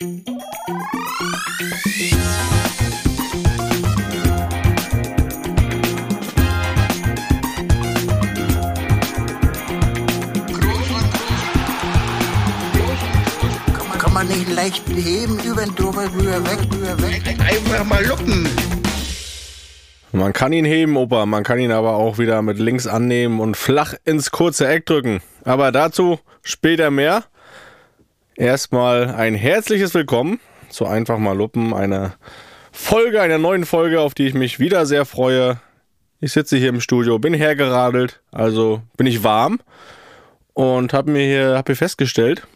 Kann man nicht leicht heben, über den drüber, rüber, weg, rüber, weg. Einfach mal luppen. Man kann ihn heben, Opa, man kann ihn aber auch wieder mit links annehmen und flach ins kurze Eck drücken. Aber dazu später mehr. Erstmal ein herzliches Willkommen zu Einfach mal Luppen, einer Folge, einer neuen Folge, auf die ich mich wieder sehr freue. Ich sitze hier im Studio, bin hergeradelt, also bin ich warm und habe mir hier, hab hier festgestellt,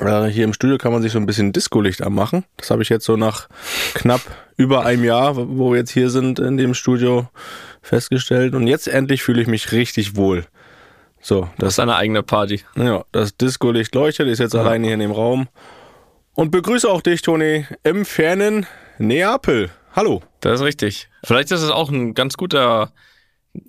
äh, hier im Studio kann man sich so ein bisschen Disco-Licht anmachen. Das habe ich jetzt so nach knapp über einem Jahr, wo wir jetzt hier sind in dem Studio, festgestellt. Und jetzt endlich fühle ich mich richtig wohl. So, Das ist eine eigene Party. ja, das Disco-Licht leuchtet, ist jetzt alleine hier in dem Raum. Und begrüße auch dich, Toni, im fernen Neapel. Hallo. Das ist richtig. Vielleicht ist es auch ein ganz guter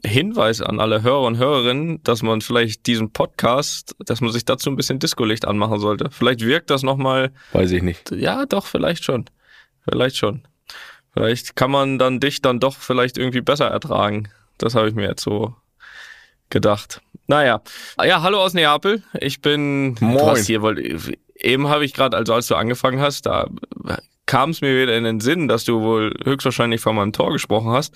Hinweis an alle Hörer und Hörerinnen, dass man vielleicht diesen Podcast, dass man sich dazu ein bisschen Disco-Licht anmachen sollte. Vielleicht wirkt das nochmal, Weiß ich nicht. ja doch, vielleicht schon. Vielleicht schon. Vielleicht kann man dann dich dann doch vielleicht irgendwie besser ertragen. Das habe ich mir jetzt so gedacht. Naja. Ja, hallo aus Neapel. Ich bin. Moin. Hast hier wohl. Eben habe ich gerade, also als du angefangen hast, da kam es mir wieder in den Sinn, dass du wohl höchstwahrscheinlich von meinem Tor gesprochen hast.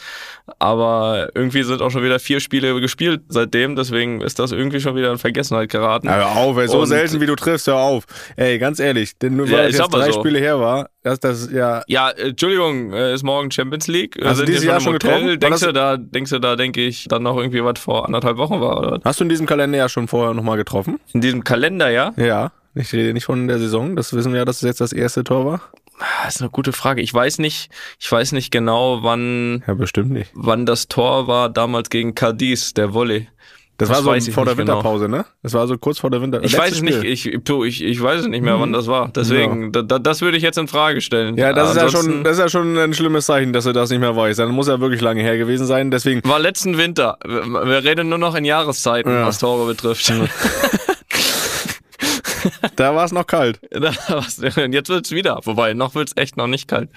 Aber irgendwie sind auch schon wieder vier Spiele gespielt seitdem, deswegen ist das irgendwie schon wieder in Vergessenheit geraten. Hör auf, ey, so Und- selten wie du triffst, hör auf. Ey, ganz ehrlich, denn nur Ja, weil das ist jetzt drei so. Spiele her war, dass das ja Ja, äh, Entschuldigung, äh, ist morgen Champions League. Hast du dieses Jahr schon Hotel. getroffen? Denkst das- du da, denkst du da, denke ich, dann noch irgendwie was vor anderthalb Wochen war, oder? Hast du in diesem Kalender ja schon vorher nochmal getroffen? In diesem Kalender, ja? Ja. Ich rede nicht von der Saison. Das wissen wir ja, dass es jetzt das erste Tor war. Das ist eine gute Frage. Ich weiß nicht, ich weiß nicht genau, wann, Ja, bestimmt nicht. wann das Tor war damals gegen Cadiz, der Volley. Das, Das war so vor der genau. Winterpause, ne? Das war so kurz vor der Winter. Ich weiß es nicht, ich, du, ich, ich weiß es nicht mehr, wann das war. Deswegen, da, da, das würde ich jetzt in Frage stellen. Ja, das ist ja, schon, das ist ja schon ein schlimmes Zeichen, dass er das nicht mehr weiß. Dann muss er wirklich lange her gewesen sein. Deswegen, War letzten Winter. Wir reden nur noch in Jahreszeiten, Ja. was Tore betrifft. da war es noch kalt. Da war's- Jetzt wird's wieder. Wobei, noch wird's echt noch nicht kalt.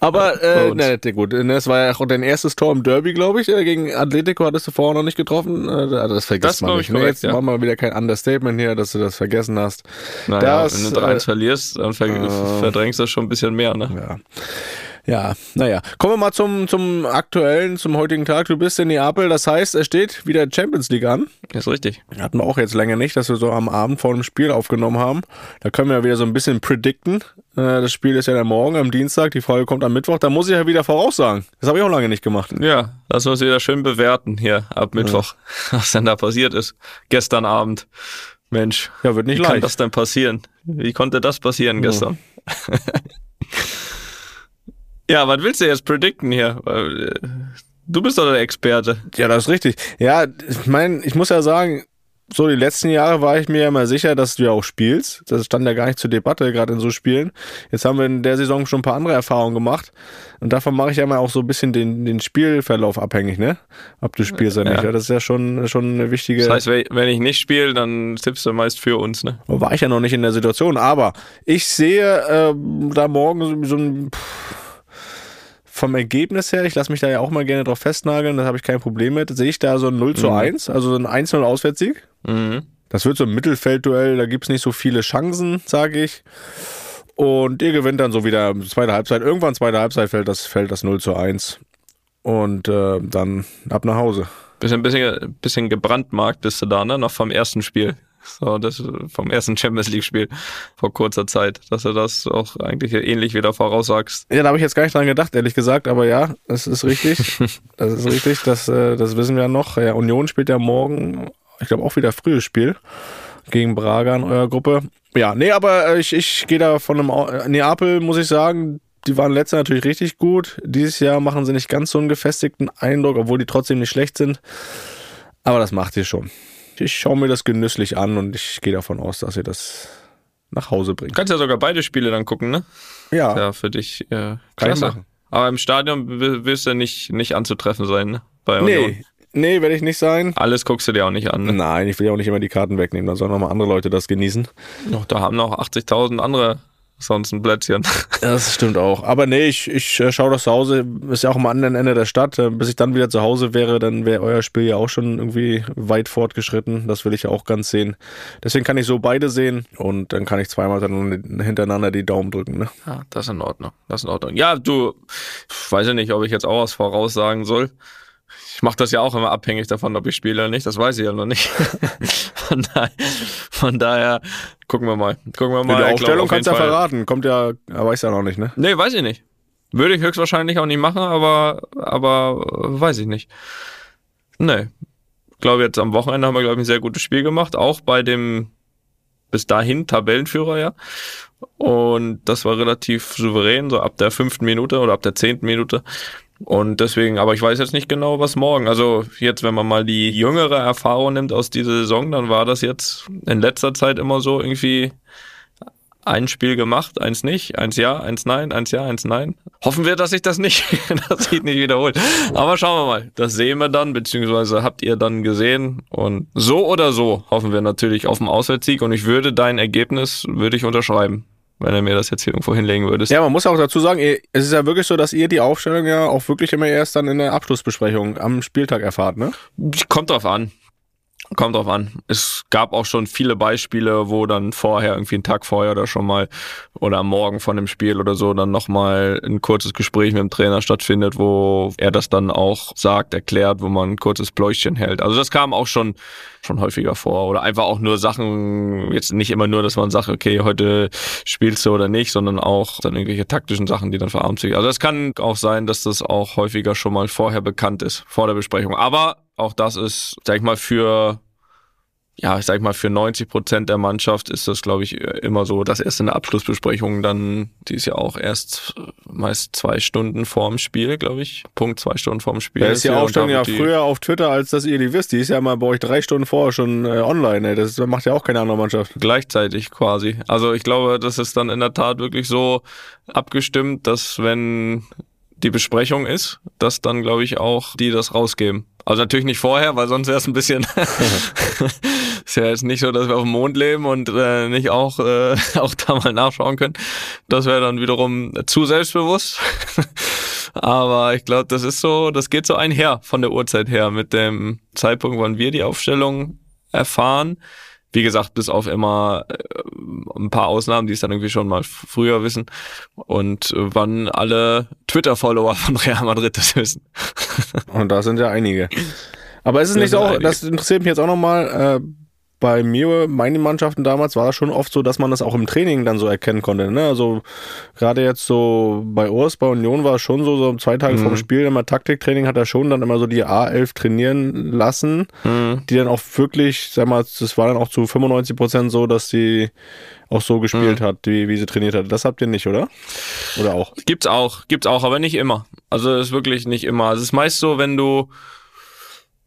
Aber, Bei äh, ne, gut, es war ja auch dein erstes Tor im Derby, glaube ich. äh, Gegen Atletico hattest du vorher noch nicht getroffen. Äh, Das vergisst Das man nicht. ich Ne? korrekt, Jetzt ja. machen wir wieder kein Understatement hier, dass du das vergessen hast. Naja, Das, wenn du 3-1 äh, verlierst, dann ver äh, verdrängst du schon ein bisschen mehr, ne? Ja. Ja, naja. Kommen wir mal zum, zum aktuellen, zum heutigen Tag. Du bist in Neapel, das heißt, es steht wieder Champions League an. Ist richtig. Hatten wir auch jetzt länger nicht, dass wir so am Abend vor dem Spiel aufgenommen haben. Da können wir ja wieder so ein bisschen predikten. Äh, Das Spiel ist ja dann morgen am Dienstag, die Folge kommt am Mittwoch. Da muss ich ja wieder voraussagen. Das habe ich auch lange nicht gemacht. Ja, lass uns wieder schön bewerten hier ab Mittwoch, was denn da passiert ist. Gestern Abend. Mensch, Ja, wird nicht wie kann leicht. das denn passieren? Wie konnte das passieren gestern? ja, was willst du jetzt predikten hier? Äh, Du bist doch der Experte. Ja, das ist richtig. Ja, ich meine, ich muss ja sagen, so die letzten Jahre war ich mir ja immer sicher, dass du ja auch spielst. Das stand ja gar nicht zur Debatte, gerade in so Spielen. Jetzt haben wir in der Saison schon ein paar andere Erfahrungen gemacht. Und davon mache ich ja immer auch so ein bisschen den, den Spielverlauf abhängig, ne? Ob du spielst oder Ja. nicht. Ja, das ist ja schon, schon eine wichtige. Das heißt, wenn ich nicht spiele, dann tippst du meist für uns, ne? war ich ja noch nicht in der Situation. Aber ich sehe ähm, da morgen so, so ein. Pff, vom Ergebnis her, ich lasse mich da ja auch mal gerne drauf festnageln, da habe ich kein Problem mit, sehe ich da so ein 0 zu 1, also so ein 1-0 Auswärtssieg. Mhm. Das wird so ein Mittelfeldduell, da gibt's nicht so viele Chancen, sage ich. Und ihr gewinnt dann so wieder zweite Halbzeit. Irgendwann zweite Halbzeit fällt das, fällt das 0 zu 1. Und äh, dann ab nach Hause. Bisschen, bisschen, bisschen gebrandmarkt bist du da, ne? Noch vom ersten Spiel. So, das vom ersten Champions League-Spiel vor kurzer Zeit, dass du das auch eigentlich ähnlich wieder voraussagst. Ja, da habe ich jetzt gar nicht dran gedacht, ehrlich gesagt, aber ja, das ist richtig. das ist richtig, das, das wissen wir ja noch. Ja, Union spielt ja morgen, ich glaube auch wieder frühes Spiel gegen Braga in eurer Gruppe. Ja, nee, aber äh, ich, ich gehe da von einem äh, Neapel, muss ich sagen, die waren letztes Jahr natürlich richtig gut. Dieses Jahr machen sie nicht ganz so einen gefestigten Eindruck, obwohl die trotzdem nicht schlecht sind. Aber das macht ihr schon. Ich schaue mir das genüsslich an und ich gehe davon aus, dass ihr das nach Hause Du bringt. kannst ja sogar beide Spiele dann gucken, ne? Ja, Ja, für dich äh, Kann klasse. machen. Aber im Stadion willst du nicht, nicht anzutreffen sein, ne? Bei Union. nee, nee, werde ich nicht sein. Alles guckst du dir auch nicht an. Ne? Nein, ich will ja auch nicht immer die Karten wegnehmen, dann sollen noch mal andere Leute das genießen. Noch, da haben noch 80.000 andere sonst ein Plätzchen. Das stimmt auch. Aber nee, ich, ich äh, schaue das zu Hause, ist ja auch am anderen Ende der Stadt. Äh, Bis ich dann wieder zu Hause wäre, dann wäre euer Spiel ja auch schon irgendwie weit fortgeschritten. Das will ich ja auch ganz sehen. Deswegen kann ich so beide sehen und dann kann ich zweimal dann hintereinander die Daumen drücken. Ne? Ja, das ist in Ordnung. Das ist in Ordnung. Ja, du, weiß ja nicht, ob ich jetzt auch was voraussagen soll. Ich mache das ja auch immer abhängig davon, ob ich spiele oder nicht. Das weiß ich ja noch nicht. von, daher, von daher gucken wir mal. Gucken wir mal. die Ich glaub, Aufstellung auf kannst du ja verraten. Kommt ja, weiß ja noch nicht, ne? Nee, weiß ich nicht. Würde ich höchstwahrscheinlich auch nicht machen, aber, aber weiß ich nicht. Nee. Ich glaube, jetzt am Wochenende haben wir, glaube ich, ein sehr gutes Spiel gemacht. Auch bei dem bis dahin Tabellenführer, ja. Und das war relativ souverän, so ab der fünften Minute oder ab der zehnten Minute. Und deswegen, aber ich weiß jetzt nicht genau, was morgen. Also jetzt, wenn man mal die jüngere Erfahrung nimmt aus dieser Saison, dann war das jetzt in letzter Zeit immer so irgendwie ein Spiel gemacht, eins nicht, eins ja, eins nein, eins ja, eins nein. Hoffen wir, dass sich das nicht, dass sich nicht wiederholt. Aber schauen wir mal. Das sehen wir dann, beziehungsweise habt ihr dann gesehen. Und so oder so hoffen wir natürlich auf den Auswärtssieg. Und ich würde dein Ergebnis, würde ich unterschreiben, wenn du mir das jetzt hier irgendwo hinlegen würdest. Ja, man muss auch dazu sagen, es ist ja wirklich so, dass ihr die Aufstellung ja auch wirklich immer erst dann in der Abschlussbesprechung am Spieltag erfahrt, ne? Kommt drauf an. Kommt drauf an. Es gab auch schon viele Beispiele, wo dann vorher, irgendwie einen Tag vorher oder schon mal oder am Morgen von dem Spiel oder so dann nochmal ein kurzes Gespräch mit dem Trainer stattfindet, wo er das dann auch sagt, erklärt, wo man ein kurzes Pläuchchen hält. Also das kam auch schon, schon häufiger vor. Oder einfach auch nur Sachen, jetzt nicht immer nur, dass man sagt, okay, heute spielst du oder nicht, sondern auch dann irgendwelche taktischen Sachen, die dann für abends Also es kann auch sein, dass das auch häufiger schon mal vorher bekannt ist, vor der Besprechung. Aber auch das ist, sag ich mal, für ja, ich sag mal, für 90 Prozent der Mannschaft ist das, glaube ich, immer so, dass erst in der Abschlussbesprechung dann, die ist ja auch erst meist zwei Stunden vorm Spiel, glaube ich. Punkt zwei Stunden vorm Spiel. Da ist und da Aufstellung ja früher auf Twitter, als dass ihr die wisst. Die ist ja mal bei euch drei Stunden vorher schon äh, online, ey. Das macht ja auch keine andere Mannschaft. gleichzeitig quasi. Also ich glaube, das ist dann in der Tat wirklich so abgestimmt, dass wenn die Besprechung ist, dass dann, glaube ich, auch die das rausgeben. Also natürlich nicht vorher, weil sonst wäre es ein bisschen ist ja jetzt nicht so, dass wir auf dem Mond leben und äh, nicht auch, äh, auch da mal nachschauen können. Das wäre dann wiederum zu selbstbewusst. Aber ich glaube, das ist so, das geht so einher von der Uhrzeit her mit dem Zeitpunkt, wann wir die Aufstellung erfahren. Wie gesagt, bis auf immer äh, ein paar Ausnahmen, die es dann irgendwie schon mal früher wissen. Und äh, wann alle Twitter-Follower von Real Madrid das wissen. Und da sind ja einige. Aber ist es Da nicht auch, einige. das interessiert mich jetzt auch nochmal, äh, bei mir, meinen Mannschaften damals war das schon oft so, dass man das auch im Training dann so erkennen konnte. Ne? Also gerade jetzt so bei Urs, bei Union war es schon so, so zwei Tage Mhm. vorm Spiel, immer Taktiktraining hat er schon dann immer so die A11 trainieren lassen, Mhm. die dann auch wirklich, sag mal, das war dann auch zu 95 Prozent so, dass die auch so gespielt Mhm. hat, wie, wie sie trainiert hat. Das habt ihr nicht, oder? Oder auch? Gibt's auch, gibt's auch, aber nicht immer. Also es ist wirklich nicht immer. Also es ist meist so, wenn du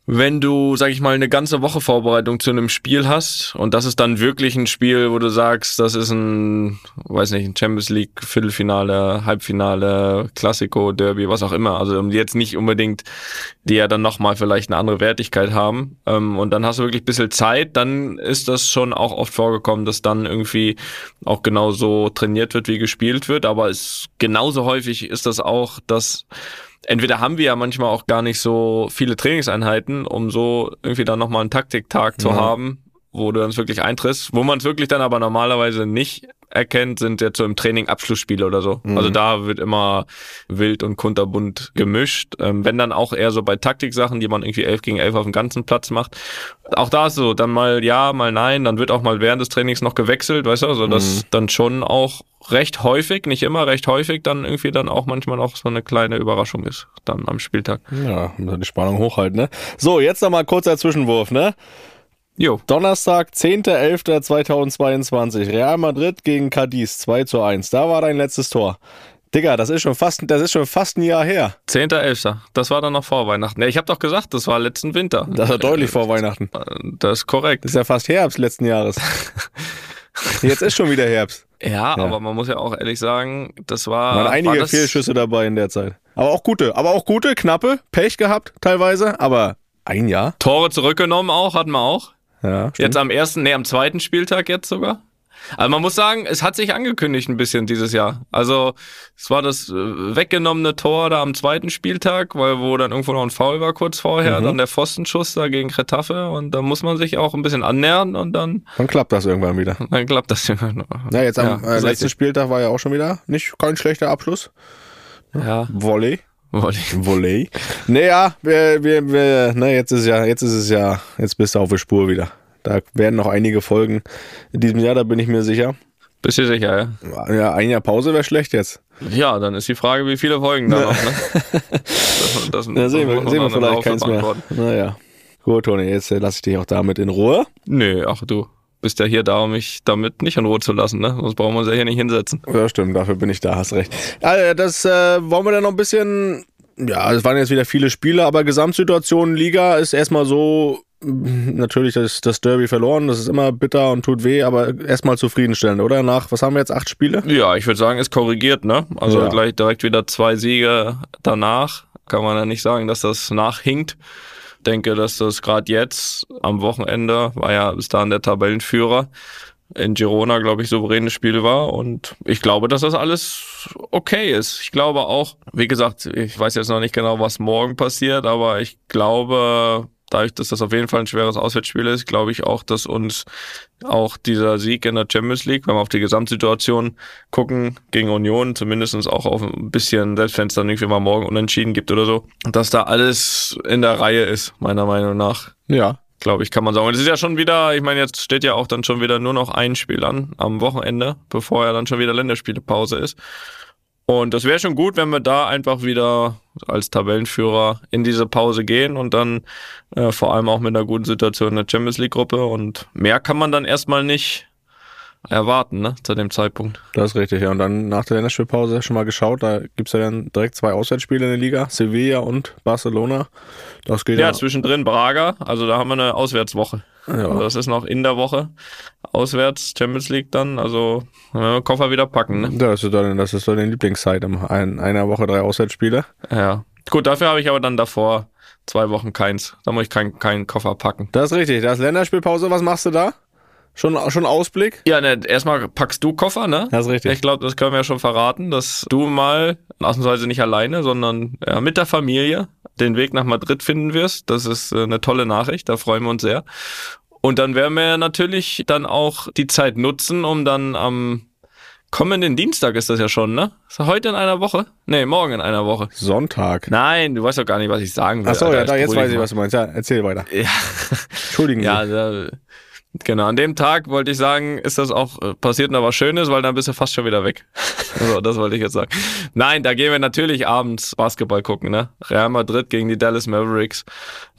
wenn du, sag ich mal, eine ganze Woche Vorbereitung zu einem Spiel hast und das ist dann wirklich ein Spiel, wo du sagst, das ist ein, weiß nicht, ein Champions League Viertelfinale, Halbfinale, Klassiko, Derby, was auch immer. Also jetzt nicht unbedingt, die ja dann nochmal vielleicht eine andere Wertigkeit haben. Ähm, und dann hast du wirklich ein bisschen Zeit, dann ist das schon auch oft vorgekommen, dass dann irgendwie auch genauso trainiert wird, wie gespielt wird. Aber es genauso häufig ist das auch, dass entweder haben wir ja manchmal auch gar nicht so viele Trainingseinheiten, um so irgendwie dann nochmal einen Taktiktag zu Ja. haben, wo du dann wirklich eintrittst. Wo man es wirklich dann aber normalerweise nicht erkennt, sind jetzt so im Training Abschlussspiele oder so. Mhm. Also da wird immer wild und kunterbunt gemischt. Ähm, wenn dann auch eher so bei Taktiksachen, die man irgendwie 11 gegen 11 auf dem ganzen Platz macht. Auch da ist so, dann mal ja, mal nein, dann wird auch mal während des Trainings noch gewechselt, weißt du, also das Mhm. dann schon auch recht häufig, nicht immer recht häufig, dann irgendwie dann auch manchmal noch so eine kleine Überraschung ist, dann am Spieltag. Ja, die Spannung hochhalten, ne? So, jetzt nochmal kurzer Zwischenwurf, ne? Jo, Donnerstag, 10.11.2022. Real Madrid gegen Cadiz 2 zu 1. Da war dein letztes Tor. Digga, das ist schon fast, das ist schon fast ein Jahr her. 10.11. Das war dann noch vor Weihnachten. Ja, ich habe doch gesagt, das war letzten Winter. Das war deutlich vor Weihnachten. Das ist korrekt. Das ist ja fast Herbst letzten Jahres. Jetzt ist schon wieder Herbst. Ja, aber man muss ja auch ehrlich sagen, das war. Waren war einige das, Fehlschüsse dabei in der Zeit. Aber auch gute, aber auch gute, knappe, Pech gehabt teilweise, aber ein Jahr. Tore zurückgenommen auch, hatten wir auch. Ja, stimmt. Jetzt am ersten, nee, am zweiten Spieltag jetzt sogar. Also man muss sagen, es hat sich angekündigt ein bisschen dieses Jahr. Also es war das äh, weggenommene Tor da am zweiten Spieltag, weil wo dann irgendwo noch ein Foul war kurz vorher, Mhm. dann der Pfostenschuss da gegen Retafe und da muss man sich auch ein bisschen annähern und dann, Dann klappt das irgendwann wieder. dann klappt das. Ja, jetzt am Ja, äh, letzten. Spieltag war ja auch schon wieder nicht kein schlechter Abschluss. Ja, Volley. Ich. Volley. Naja, wir, wir, wir, na, jetzt ist ja, jetzt ist es ja, jetzt bist du auf der Spur wieder. Da werden noch einige Folgen in diesem Jahr, da bin ich mir sicher. Bist du sicher, ja? Ja, ein Jahr Pause wäre schlecht jetzt. Ja, dann ist die Frage, wie viele Folgen da noch, ne? Das, das, Da sehen wir, sehen wir vielleicht keins mehr. Naja. Gut, Toni, jetzt äh, lasse ich dich auch damit in Ruhe. Nö, ach du. Bist ja hier da, um mich damit nicht in Ruhe zu lassen, ne? Sonst brauchen wir uns ja hier nicht hinsetzen. Ja, stimmt, dafür bin ich da, hast recht. Ja, das äh, wollen wir dann noch ein bisschen. Ja, es waren jetzt wieder viele Spiele, aber Gesamtsituation Liga ist erstmal so. mh, Natürlich das, das Derby verloren, das ist immer bitter und tut weh, aber erstmal zufriedenstellend, oder? Nach, was haben wir jetzt, acht Spiele? Ja, ich würde sagen, ist korrigiert, ne? Also Ja. gleich direkt wieder zwei Siege danach. Kann man ja nicht sagen, dass das nachhinkt. Denke, dass das gerade jetzt am Wochenende war ja bis dahin der Tabellenführer in Girona, glaube ich, souveränes Spiel war. Und ich glaube, dass das alles okay ist. Ich glaube auch, wie gesagt, ich weiß jetzt noch nicht genau, was morgen passiert, aber ich glaube, dadurch, dass das auf jeden Fall ein schweres Auswärtsspiel ist, glaube ich auch, dass uns auch dieser Sieg in der Champions League, wenn wir auf die Gesamtsituation gucken, gegen Union, zumindestens auch auf ein bisschen, selbst wenn es dann irgendwie mal morgen unentschieden gibt oder so, dass da alles in der Reihe ist, meiner Meinung nach Ja. glaube ich, kann man sagen. Und es ist ja schon wieder, ich meine, jetzt steht ja auch dann schon wieder nur noch ein Spiel an am Wochenende, bevor ja dann schon wieder Länderspielepause ist. Und das wäre schon gut, wenn wir da einfach wieder als Tabellenführer in diese Pause gehen und dann äh, vor allem auch mit einer guten Situation in der Champions League Gruppe. Und mehr kann man dann erstmal nicht erwarten, ne, zu dem Zeitpunkt. Das ist richtig, ja. Und dann nach der Länderspielpause schon mal geschaut, da gibt's ja dann direkt zwei Auswärtsspiele in der Liga, Sevilla und Barcelona. Das geht Ja, ja. zwischendrin Braga, also da haben wir eine Auswärtswoche. Also ja. das ist noch in der Woche. Auswärts, Champions League dann, also den Koffer wieder packen, ne? Das ist dann, das ist dann die Lieblingszeit, in ein, einer Woche drei Auswärtsspiele. Ja. Gut, dafür habe ich aber dann davor zwei Wochen keins. Da muss ich keinen keinen Koffer packen. Das ist richtig, das ist Länderspielpause, was machst du da? Schon, schon Ausblick? Ja, ne, erstmal packst du Koffer, ne? Das ist richtig. Ich glaube, das können wir ja schon verraten, dass du mal, ausnahmsweise nicht alleine, sondern ja, mit der Familie den Weg nach Madrid finden wirst. Das ist äh, eine tolle Nachricht, da freuen wir uns sehr. Und dann werden wir natürlich dann auch die Zeit nutzen, um dann am kommenden Dienstag ist das ja schon, ne? Ist das heute in einer Woche? Nee, morgen in einer Woche. Sonntag. Nein, du weißt doch gar nicht, was ich sagen will. Achso, Alter. ja, da, jetzt weiß ich, mal. was du meinst. Ja, erzähl weiter. Ja. Entschuldigen Ja, Sie. da, genau. An dem Tag wollte ich sagen, ist das auch äh, passiert noch was Schönes, weil dann bist du fast schon wieder weg. so, das wollte ich jetzt sagen. Nein, da gehen wir natürlich abends Basketball gucken, ne? Real Madrid gegen die Dallas Mavericks.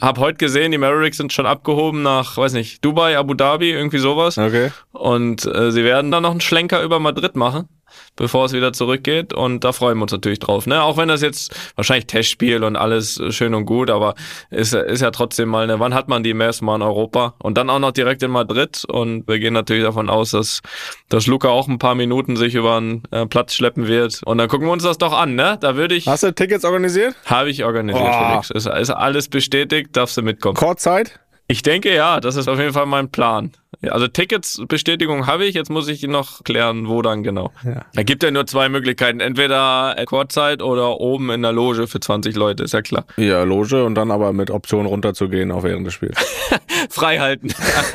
Hab heute gesehen, die Mavericks sind schon abgehoben nach, weiß nicht, Dubai, Abu Dhabi, irgendwie sowas. Okay. Und äh, sie werden dann noch einen Schlenker über Madrid machen, bevor es wieder zurückgeht. Und da freuen wir uns natürlich drauf. Ne? Auch wenn das jetzt wahrscheinlich Testspiel und alles schön und gut, aber ist, ist ja trotzdem mal eine, wann hat man die ersten Mal in Europa? Und dann auch noch direkt in Madrid. Und wir gehen natürlich davon aus, dass, dass Luca auch ein paar Minuten sich über einen äh, Platz schleppen wird. Und dann gucken wir uns das doch an, ne? Da würde ich, Hast du Tickets organisiert? habe ich organisiert, Oh. Felix. Ist, ist alles bestätigt, darfst du mitkommen. Kurzzeit? Ich denke ja, das ist auf jeden Fall mein Plan. Also Ticketsbestätigung habe ich, jetzt muss ich noch klären, wo dann genau. Ja. Es gibt ja nur zwei Möglichkeiten, entweder Kurzzeit oder oben in der Loge für 20 Leute, ist ja klar. Ja, Loge und dann aber mit Option runterzugehen auch während des Spiels. Frei halten.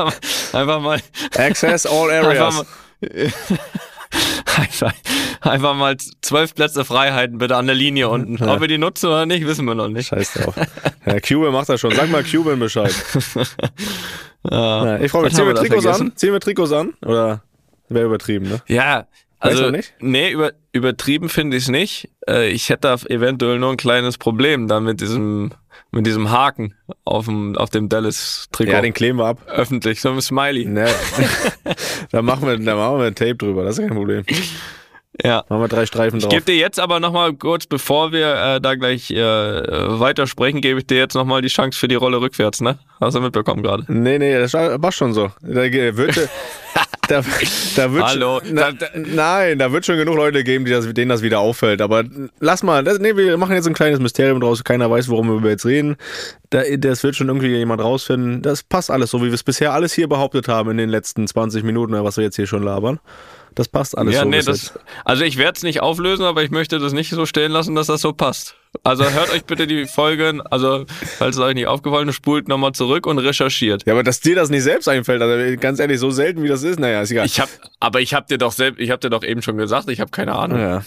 Einfach mal- Access all areas. einfach, einfach mal zwölf Plätze Freiheiten bitte an der Linie unten. Ob wir die nutzen oder nicht, wissen wir noch nicht. Scheiß drauf. Ja, Cuban macht das schon. Sag mal Cuban Bescheid. Ja, ich freue mich. Ziehen wir Trikots an? Ziehen wir Trikots an? Oder wäre übertrieben, ne? Ja, also noch nicht? nee, über, übertrieben finde ich es nicht. Äh, ich hätte da eventuell nur ein kleines Problem da mit diesem mit diesem Haken auf dem auf dem Dallas Trikot. Ja, den kleben wir ab. öffentlich, so ein Smiley. Ne. da machen wir, da machen wir ein Tape drüber, das ist kein Problem. Ja. Machen wir drei Streifen Ich drauf. gebe dir jetzt aber nochmal kurz, bevor wir äh, da gleich äh, weitersprechen, gebe ich dir jetzt nochmal die Chance für die Rolle rückwärts, ne? Hast du mitbekommen gerade? Nee, nee, das war schon so. Da wird, da, da wird Hallo. Na, nein, da wird schon genug Leute geben, die das, denen das wieder auffällt. Aber lass mal, das, nee, wir machen jetzt ein kleines Mysterium draus. Keiner weiß, worum wir jetzt reden. Da, das wird schon irgendwie jemand rausfinden. Das passt alles so, wie wir es bisher alles hier behauptet haben in den letzten 20 Minuten, was wir jetzt hier schon labern. Das passt alles ja, so. nee, das, also ich werde es nicht auflösen, aber ich möchte das nicht so stehen lassen, dass das so passt. Also hört euch bitte die Folgen, also falls es euch nicht aufgefallen ist, spult nochmal zurück und recherchiert. Ja, aber dass dir das nicht selbst einfällt, also ganz ehrlich, so selten wie das ist, naja, ist egal. Ich hab, aber ich habe dir doch selbst, ich habe dir doch eben schon gesagt, ich habe keine Ahnung. ja.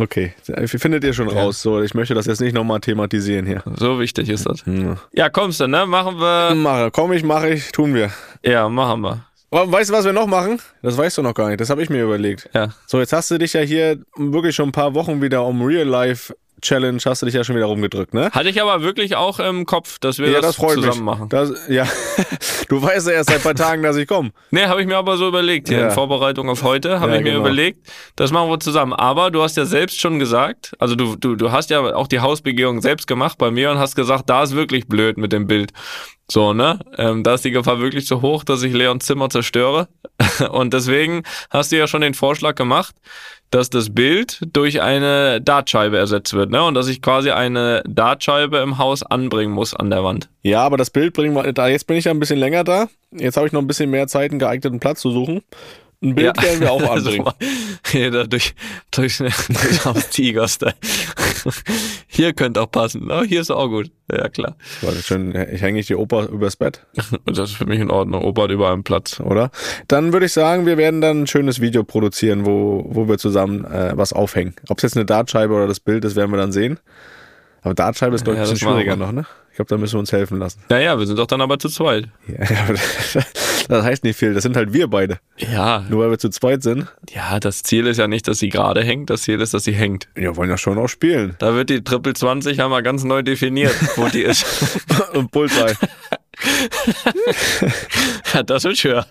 Okay, findet ihr schon raus. So, ich möchte das jetzt nicht nochmal thematisieren hier. So wichtig ist das. Hm. Ja, kommst du, ne? Machen wir. Mache, komm ich, mache ich, tun wir. Ja, machen wir. Aber weißt du, was wir noch machen? Das weißt du noch gar nicht. Das habe ich mir überlegt. Ja. So, jetzt hast du dich ja hier wirklich schon ein paar Wochen wieder um Real Life Challenge hast du dich ja schon wieder rumgedrückt, ne? Hatte ich aber wirklich auch im Kopf, dass wir ja, das, das zusammen mich. machen. Das, ja, du weißt ja erst seit ein paar Tagen, dass ich komme. Nee, habe ich mir aber so überlegt. Hier Ja. in Vorbereitung auf heute habe Ja, ich mir genau. überlegt, das machen wir zusammen. Aber du hast ja selbst schon gesagt, also du, du, du hast ja auch die Hausbegehung selbst gemacht bei mir und hast gesagt, da ist wirklich blöd mit dem Bild. So, ne? Ähm, da ist die Gefahr wirklich zu hoch, dass ich Leons Zimmer zerstöre. Und deswegen hast du ja schon den Vorschlag gemacht, dass das Bild durch eine Dartscheibe ersetzt wird, ne? Und dass ich quasi eine Dartscheibe im Haus anbringen muss an der Wand. Ja, aber das Bild bringen wir, da jetzt bin ich ja ein bisschen länger da. Jetzt habe ich noch ein bisschen mehr Zeit, einen geeigneten Platz zu suchen. Ein Bild werden wir auch anbringen. Also, hier da durch, durch, durch aus Tigers. Hier könnte auch passen. Oh, hier ist auch gut. Ja, klar. Warte, schön, ich hänge ich die Opa übers Bett, Das ist für mich in Ordnung. Opa hat überall einen Platz. oder? Dann würde ich sagen, wir werden dann ein schönes Video produzieren, wo, wo wir zusammen äh, was aufhängen. Ob es jetzt eine Dartscheibe oder das Bild ist, werden wir dann sehen. Aber Dartscheibe ist, glaube ich, Ja, ein bisschen schwieriger noch, ne? Ich glaube, da müssen wir uns helfen lassen. Naja, wir sind doch dann aber zu zweit. Ja, aber das heißt nicht viel. Das sind halt wir beide. Ja, Nur weil wir zu zweit sind. ja, das Ziel ist ja nicht, dass sie gerade hängt. Das Ziel ist, dass sie hängt. Wir wollen ja schon auch spielen. Da wird die Triple 20 haben wir ganz neu definiert, wo die ist. Und Bullseye. Ja, das wird schwer.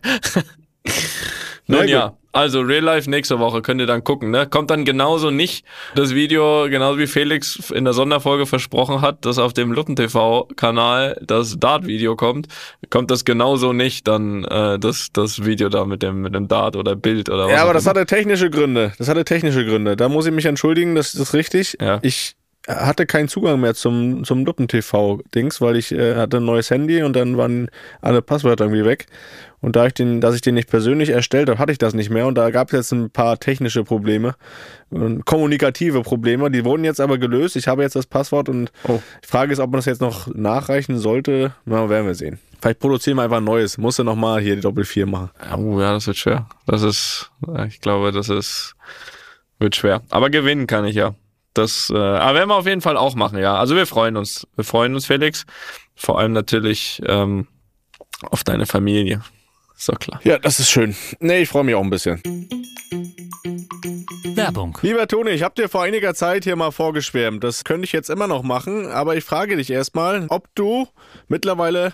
Nun ja, also Real Life nächste Woche könnt ihr dann gucken. Ne? Kommt dann genauso nicht das Video, genauso wie Felix in der Sonderfolge versprochen hat, dass auf dem Lutten TV Kanal das Dart-Video kommt, kommt das genauso nicht dann äh, das das Video da mit dem mit dem Dart oder Bild oder was. Ja, aber das hatte technische Gründe. Das hatte technische Gründe. Da muss ich mich entschuldigen, das ist richtig. Ja. Ich hatte keinen Zugang mehr zum, zum Luppen-TV-Dings, weil ich äh, hatte ein neues Handy und dann waren alle Passwörter irgendwie weg. Und da ich den, dass ich den nicht persönlich erstellt habe, hatte ich das nicht mehr. Und da gab es jetzt ein paar technische Probleme und kommunikative Probleme. Die wurden jetzt aber gelöst. Ich habe jetzt das Passwort und Oh. die Frage ist, ob man das jetzt noch nachreichen sollte. Na, werden wir sehen. Vielleicht produzieren wir einfach ein neues. Musste nochmal hier die Doppel 4 machen. Oh ja, das wird schwer. Das ist, ich glaube, das ist wird schwer. Aber gewinnen kann ich ja. Das, äh, aber werden wir auf jeden Fall auch machen, ja. Also wir freuen uns. Wir freuen uns, Felix. Vor allem natürlich ähm, auf deine Familie. Ist doch klar. Ja, das ist schön. Nee, ich freue mich auch ein bisschen. Werbung. Lieber Toni, ich habe dir vor einiger Zeit hier mal vorgeschwärmt. Das könnte ich jetzt immer noch machen, aber ich frage dich erstmal, ob du mittlerweile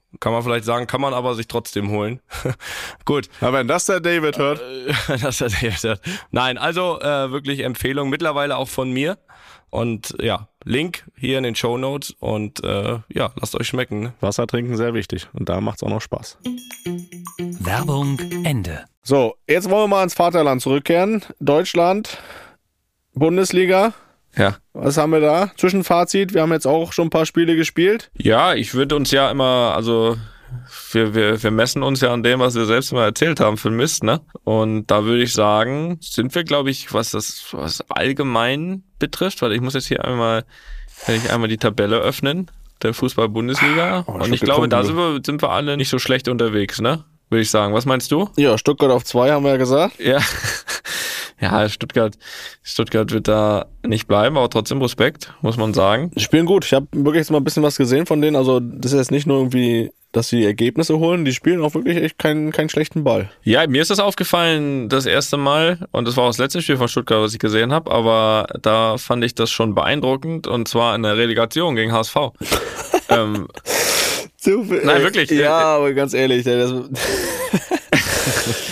kann man vielleicht sagen, kann man aber sich trotzdem holen. Gut. Aber wenn das der David hört, das hat er gesagt. Nein, also äh, wirklich Empfehlung, mittlerweile auch von mir. Und ja, Link hier in den Show Notes und äh, ja, lasst euch schmecken. Ne? Wasser trinken sehr wichtig und da macht's auch noch Spaß. Werbung Ende. So, jetzt wollen wir mal ins Vaterland zurückkehren. Deutschland, Bundesliga. Ja. Was haben wir da? Zwischenfazit. Wir haben jetzt auch schon ein paar Spiele gespielt. Ja, ich würde uns ja immer, also wir, wir, wir messen uns ja an dem, was wir selbst mal erzählt haben für Mist, ne? Und da würde ich sagen, sind wir, glaube ich, was das was allgemein betrifft, weil ich muss jetzt hier einmal, wenn ich einmal die Tabelle öffnen, der Fußball-Bundesliga. Oh, Und ich glaube, da sind wir, sind wir alle nicht so schlecht unterwegs, ne? Würde ich sagen. Was meinst du? Ja, Stuttgart auf zwei haben wir ja gesagt. Ja. Ja, Stuttgart, Stuttgart wird da nicht bleiben, aber trotzdem Respekt, muss man sagen. Die spielen gut. Ich habe wirklich jetzt mal ein bisschen was gesehen von denen. Also das ist jetzt nicht nur irgendwie, dass sie Ergebnisse holen. Die spielen auch wirklich echt keinen, keinen schlechten Ball. Ja, mir ist das aufgefallen das erste Mal und das war auch das letzte Spiel von Stuttgart, was ich gesehen habe, aber da fand ich das schon beeindruckend und zwar in der Relegation gegen HSV. ähm, Nein, wirklich. Ja, aber ganz ehrlich, das,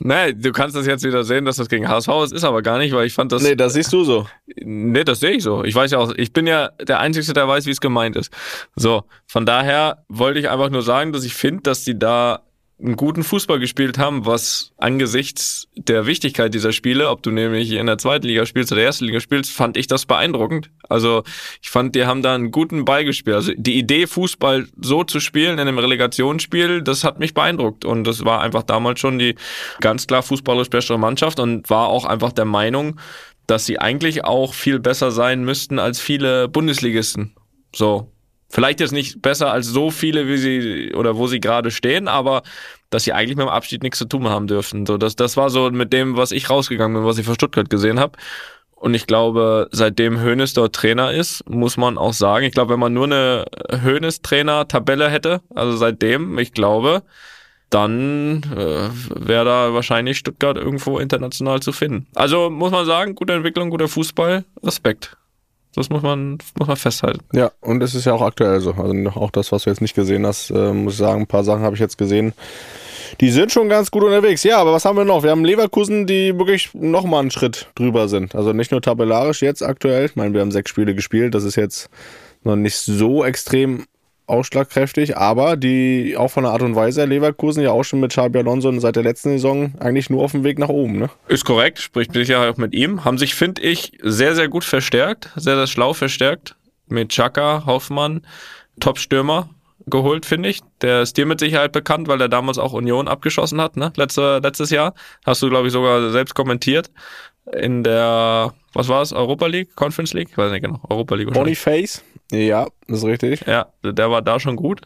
nein, du kannst das jetzt wieder sehen, dass das gegen HSV ist, ist aber gar nicht, weil ich fand das. nee, das siehst du so. Nee, das sehe ich so. Ich weiß ja auch, ich bin ja der Einzige, der weiß, wie es gemeint ist. So, von daher wollte ich einfach nur sagen, dass ich finde, dass die da einen guten Fußball gespielt haben, was angesichts der Wichtigkeit dieser Spiele, ob du nämlich in der zweiten Liga spielst oder der ersten Liga spielst, fand ich das beeindruckend. Also ich fand, die haben da einen guten Ball gespielt. Also die Idee, Fußball so zu spielen in einem Relegationsspiel, das hat mich beeindruckt. Und das war einfach damals schon die ganz klar fußballerisch bessere Mannschaft und war auch einfach der Meinung, dass sie eigentlich auch viel besser sein müssten als viele Bundesligisten. So. Vielleicht jetzt nicht besser als so viele, wie sie oder wo sie gerade stehen, aber dass sie eigentlich mit dem Abschied nichts zu tun haben dürfen. So, das, das war so mit dem, was ich rausgegangen bin, was ich von Stuttgart gesehen habe. Und ich glaube, seitdem Hoeneß dort Trainer ist, muss man auch sagen, ich glaube, wenn man nur eine Hoeneß-Trainer-Tabelle hätte, also seitdem, ich glaube, dann äh, wäre da wahrscheinlich Stuttgart irgendwo international zu finden. Also muss man sagen, gute Entwicklung, guter Fußball, Respekt. Das muss man, muss man festhalten. Ja, und es ist ja auch aktuell so. Also auch das, was du jetzt nicht gesehen hast, äh, muss ich sagen, ein paar Sachen habe ich jetzt gesehen. Die sind schon ganz gut unterwegs. Ja, aber was haben wir noch? Wir haben Leverkusen, die wirklich nochmal einen Schritt drüber sind. Also nicht nur tabellarisch jetzt aktuell. Ich meine, wir haben sechs Spiele gespielt. Das ist jetzt noch nicht so extrem ausschlagkräftig, aber die auch von der Art und Weise Leverkusen ja auch schon mit Xabi Alonso seit der letzten Saison eigentlich nur auf dem Weg nach oben. Ne? Ist korrekt, spricht sicher auch mit ihm. Haben sich, finde ich, sehr, sehr gut verstärkt, sehr, sehr schlau verstärkt. Mit Chaka, Hoffmann, Top-Stürmer geholt, finde ich. Der ist dir mit Sicherheit bekannt, weil er damals auch Union abgeschossen hat, ne? Letzte, letztes Jahr. Hast du, glaube ich, sogar selbst kommentiert. In der, was war es, Europa League, Conference League? Ich weiß nicht genau, Europa League. Boniface? Ja, das ist richtig. Ja, der war da schon gut.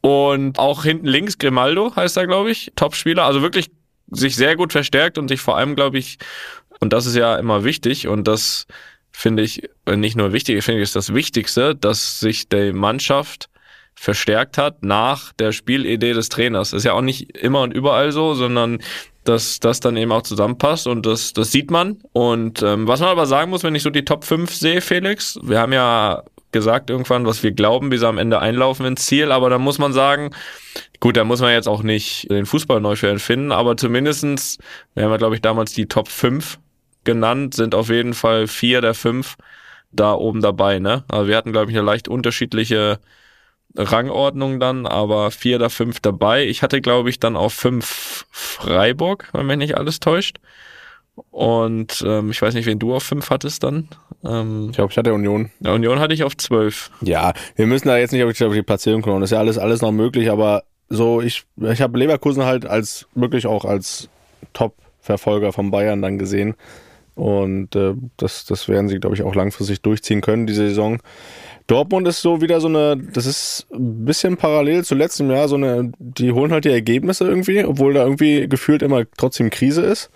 Und auch hinten links, Grimaldo heißt er, glaube ich, Topspieler. Also wirklich sich sehr gut verstärkt und sich vor allem, glaube ich, und das ist ja immer wichtig und das finde ich nicht nur wichtig, finde ich ist das Wichtigste, dass sich die Mannschaft verstärkt hat nach der Spielidee des Trainers. Ist ja auch nicht immer und überall so, sondern dass das dann eben auch zusammenpasst und das, das sieht man. Und ähm, was man aber sagen muss, wenn ich so die Top 5 sehe, Felix, wir haben ja gesagt irgendwann, was wir glauben, wie sie am Ende einlaufen ins Ziel, aber da muss man sagen, gut, da muss man jetzt auch nicht den Fußball neu für entfinden, aber zumindestens, wir haben ja, glaube ich, damals die Top 5 genannt, sind auf jeden Fall vier der fünf da oben dabei, ne? Also wir hatten, glaube ich, eine leicht unterschiedliche Rangordnung dann, aber vier der fünf dabei. Ich hatte, glaube ich, dann auf fünf Freiburg, wenn mich nicht alles täuscht. Und ähm, ich weiß nicht, wen du auf fünf hattest dann. Ähm, Ich glaube, ich hatte Union. ja, Union hatte ich auf zwölf. Ja, wir müssen da jetzt nicht auf die, auf die Platzierung kommen. Das ist ja alles, alles noch möglich, aber so, ich, ich habe Leverkusen halt als wirklich auch als Top-Verfolger von Bayern dann gesehen. Und äh, das, das werden sie, glaube ich, auch langfristig durchziehen können, diese Saison. Dortmund ist so wieder so eine, das ist ein bisschen parallel zu letztem Jahr, so eine, die holen halt die Ergebnisse irgendwie, obwohl da irgendwie gefühlt immer trotzdem Krise ist.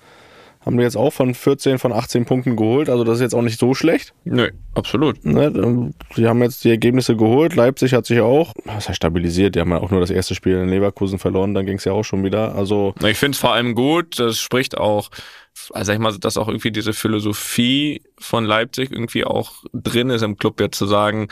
Haben die jetzt auch von 14 von 18 Punkten geholt, also das ist jetzt auch nicht so schlecht. Nö, absolut. Ne, die haben jetzt die Ergebnisse geholt. Leipzig hat sich auch, was heißt stabilisiert, die haben ja auch nur das erste Spiel in Leverkusen verloren, dann ging es ja auch schon wieder. Also Ich finde es vor allem gut, das spricht auch, also sag ich mal, dass auch irgendwie diese Philosophie von Leipzig irgendwie auch drin ist im Club jetzt zu sagen,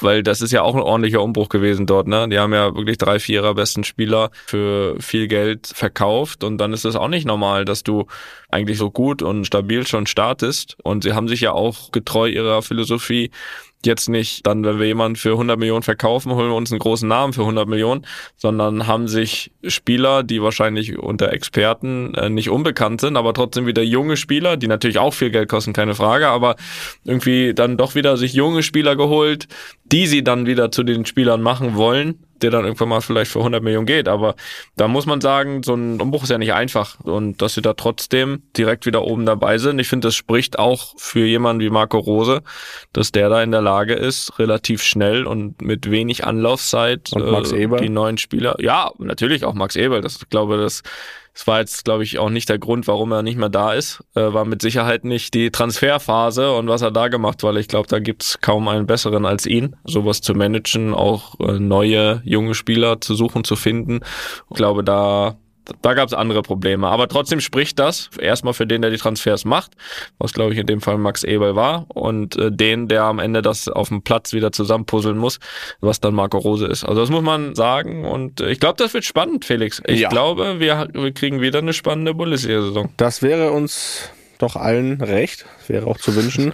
weil das ist ja auch ein ordentlicher Umbruch gewesen dort, ne? Die haben ja wirklich drei, vier ihrer besten Spieler für viel Geld verkauft und dann ist es auch nicht normal, dass du eigentlich so gut und stabil schon startest. Und sie haben sich ja auch getreu ihrer Philosophie jetzt nicht dann, wenn wir jemanden für 100 Millionen verkaufen, holen wir uns einen großen Namen für 100 Millionen, sondern haben sich Spieler, die wahrscheinlich unter Experten äh, nicht unbekannt sind, aber trotzdem wieder junge Spieler, die natürlich auch viel Geld kosten, keine Frage, aber irgendwie dann doch wieder sich junge Spieler geholt, die sie dann wieder zu den Spielern machen wollen, der dann irgendwann mal vielleicht für 100 Millionen geht. Aber da muss man sagen, so ein Umbruch ist ja nicht einfach. Und dass sie da trotzdem direkt wieder oben dabei sind, ich finde, das spricht auch für jemanden wie Marco Rose, dass der da in der Lage ist, relativ schnell und mit wenig Anlaufzeit Und Max Eberl? die neuen Spieler. Ja, natürlich auch Max Eberl. Das ich glaube, das das war jetzt, glaube ich, auch nicht der Grund, warum er nicht mehr da ist. Äh, war mit Sicherheit nicht die Transferphase und was er da gemacht, weil ich glaube, da gibt's kaum einen besseren als ihn, sowas zu managen, auch äh, neue junge Spieler zu suchen, zu finden. Ich glaube, da da gab's andere Probleme. Aber trotzdem spricht das erstmal für den, der die Transfers macht, was glaube ich in dem Fall Max Eberl war, und äh, den, der am Ende das auf dem Platz wieder zusammenpuzzeln muss, was dann Marco Rose ist. Also das muss man sagen. Und äh, ich glaube, das wird spannend, Felix. Ich Ja. glaube, wir, wir kriegen wieder eine spannende Bundesliga-Saison. das wäre uns doch allen recht. Wäre auch zu wünschen.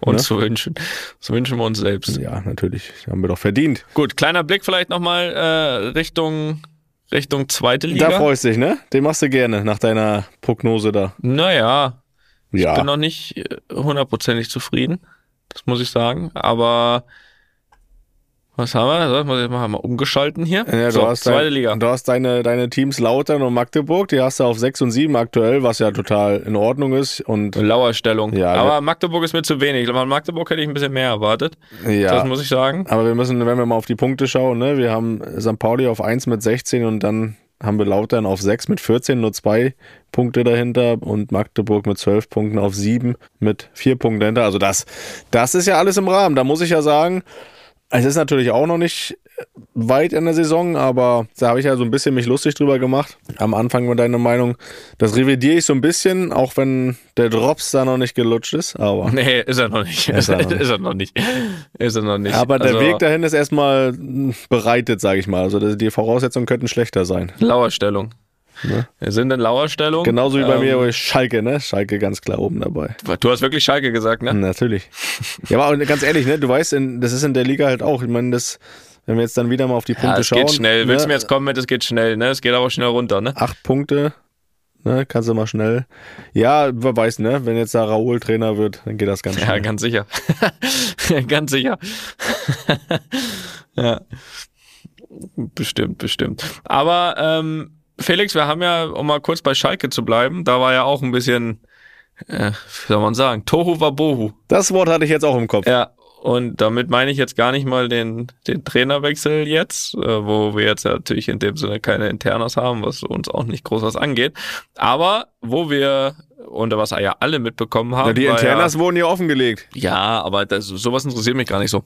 Uns Ne? zu wünschen. Das wünschen wir uns selbst. Ja, natürlich. Haben wir doch verdient. Gut, kleiner Blick vielleicht nochmal äh, Richtung, Richtung zweite Liga. Da freust du dich, ne? Den machst du gerne nach deiner Prognose da. naja, Ich bin Ja. noch nicht äh, hundertprozentig zufrieden. Das muss ich sagen. Aber was haben wir? So, ich jetzt mal, mal umgeschalten hier. Ja, du, so, hast zweite dein, Liga. du hast deine, deine Teams Lautern und Magdeburg, die hast du auf 6 und 7 aktuell, was ja total in Ordnung ist. Und Lauerstellung. Ja, Aber Magdeburg ist mir zu wenig. Von Magdeburg hätte ich ein bisschen mehr erwartet. Das ja, muss ich sagen. aber wir müssen, wenn wir mal auf die Punkte schauen, ne, wir haben St. Pauli auf 1 mit 16 und dann haben wir Lautern auf 6 mit 14, nur zwei Punkte dahinter und Magdeburg mit 12 Punkten auf 7 mit 4 Punkten dahinter. Also das, das ist ja alles im Rahmen. Da muss ich ja sagen, es ist natürlich auch noch nicht weit in der Saison, aber da habe ich ja so ein bisschen mich lustig drüber gemacht. Am Anfang mit deiner Meinung. Das revidiere ich so ein bisschen, auch wenn der Drops da noch nicht gelutscht ist. Aber, Nee, ist er noch nicht. Ist er noch nicht. ist er noch nicht. Ist er noch nicht. aber der Also, Weg dahin ist erstmal bereitet, sage ich mal. Also die Voraussetzungen könnten schlechter sein. Lauerstellung. Ne? Wir sind in Lauerstellung. Genauso wie bei Ähm, mir Schalke, ne? Schalke ganz klar oben dabei. Du hast wirklich Schalke gesagt, ne? Natürlich. Ja, aber ganz ehrlich, ne, du weißt, in, das ist in der Liga halt auch. Ich meine, das, wenn wir jetzt dann wieder mal auf die Ja, Punkte es schauen. geht schnell. Willst du mir ne, jetzt kommen mit, es geht schnell, ne? Es geht aber schnell runter, ne? acht Punkte, ne, kannst du mal schnell. Ja, wer weiß, ne, wenn jetzt da Raoul Trainer wird, dann geht das ganz Ja, schnell. ganz sicher. ganz sicher. ja. Bestimmt, bestimmt. Aber ähm, Felix, wir haben ja, um mal kurz bei Schalke zu bleiben, da war ja auch ein bisschen, äh, wie soll man sagen, Tohu Wabohu. Das Wort hatte ich jetzt auch im Kopf. Ja, und damit meine ich jetzt gar nicht mal den, den Trainerwechsel jetzt, äh, wo wir jetzt ja natürlich in dem Sinne keine Internas haben, was uns auch nicht groß was angeht. Aber wo wir, und was ja alle mitbekommen haben, Ja, die Internas wurden hier offengelegt. ja, aber das, sowas interessiert mich gar nicht so.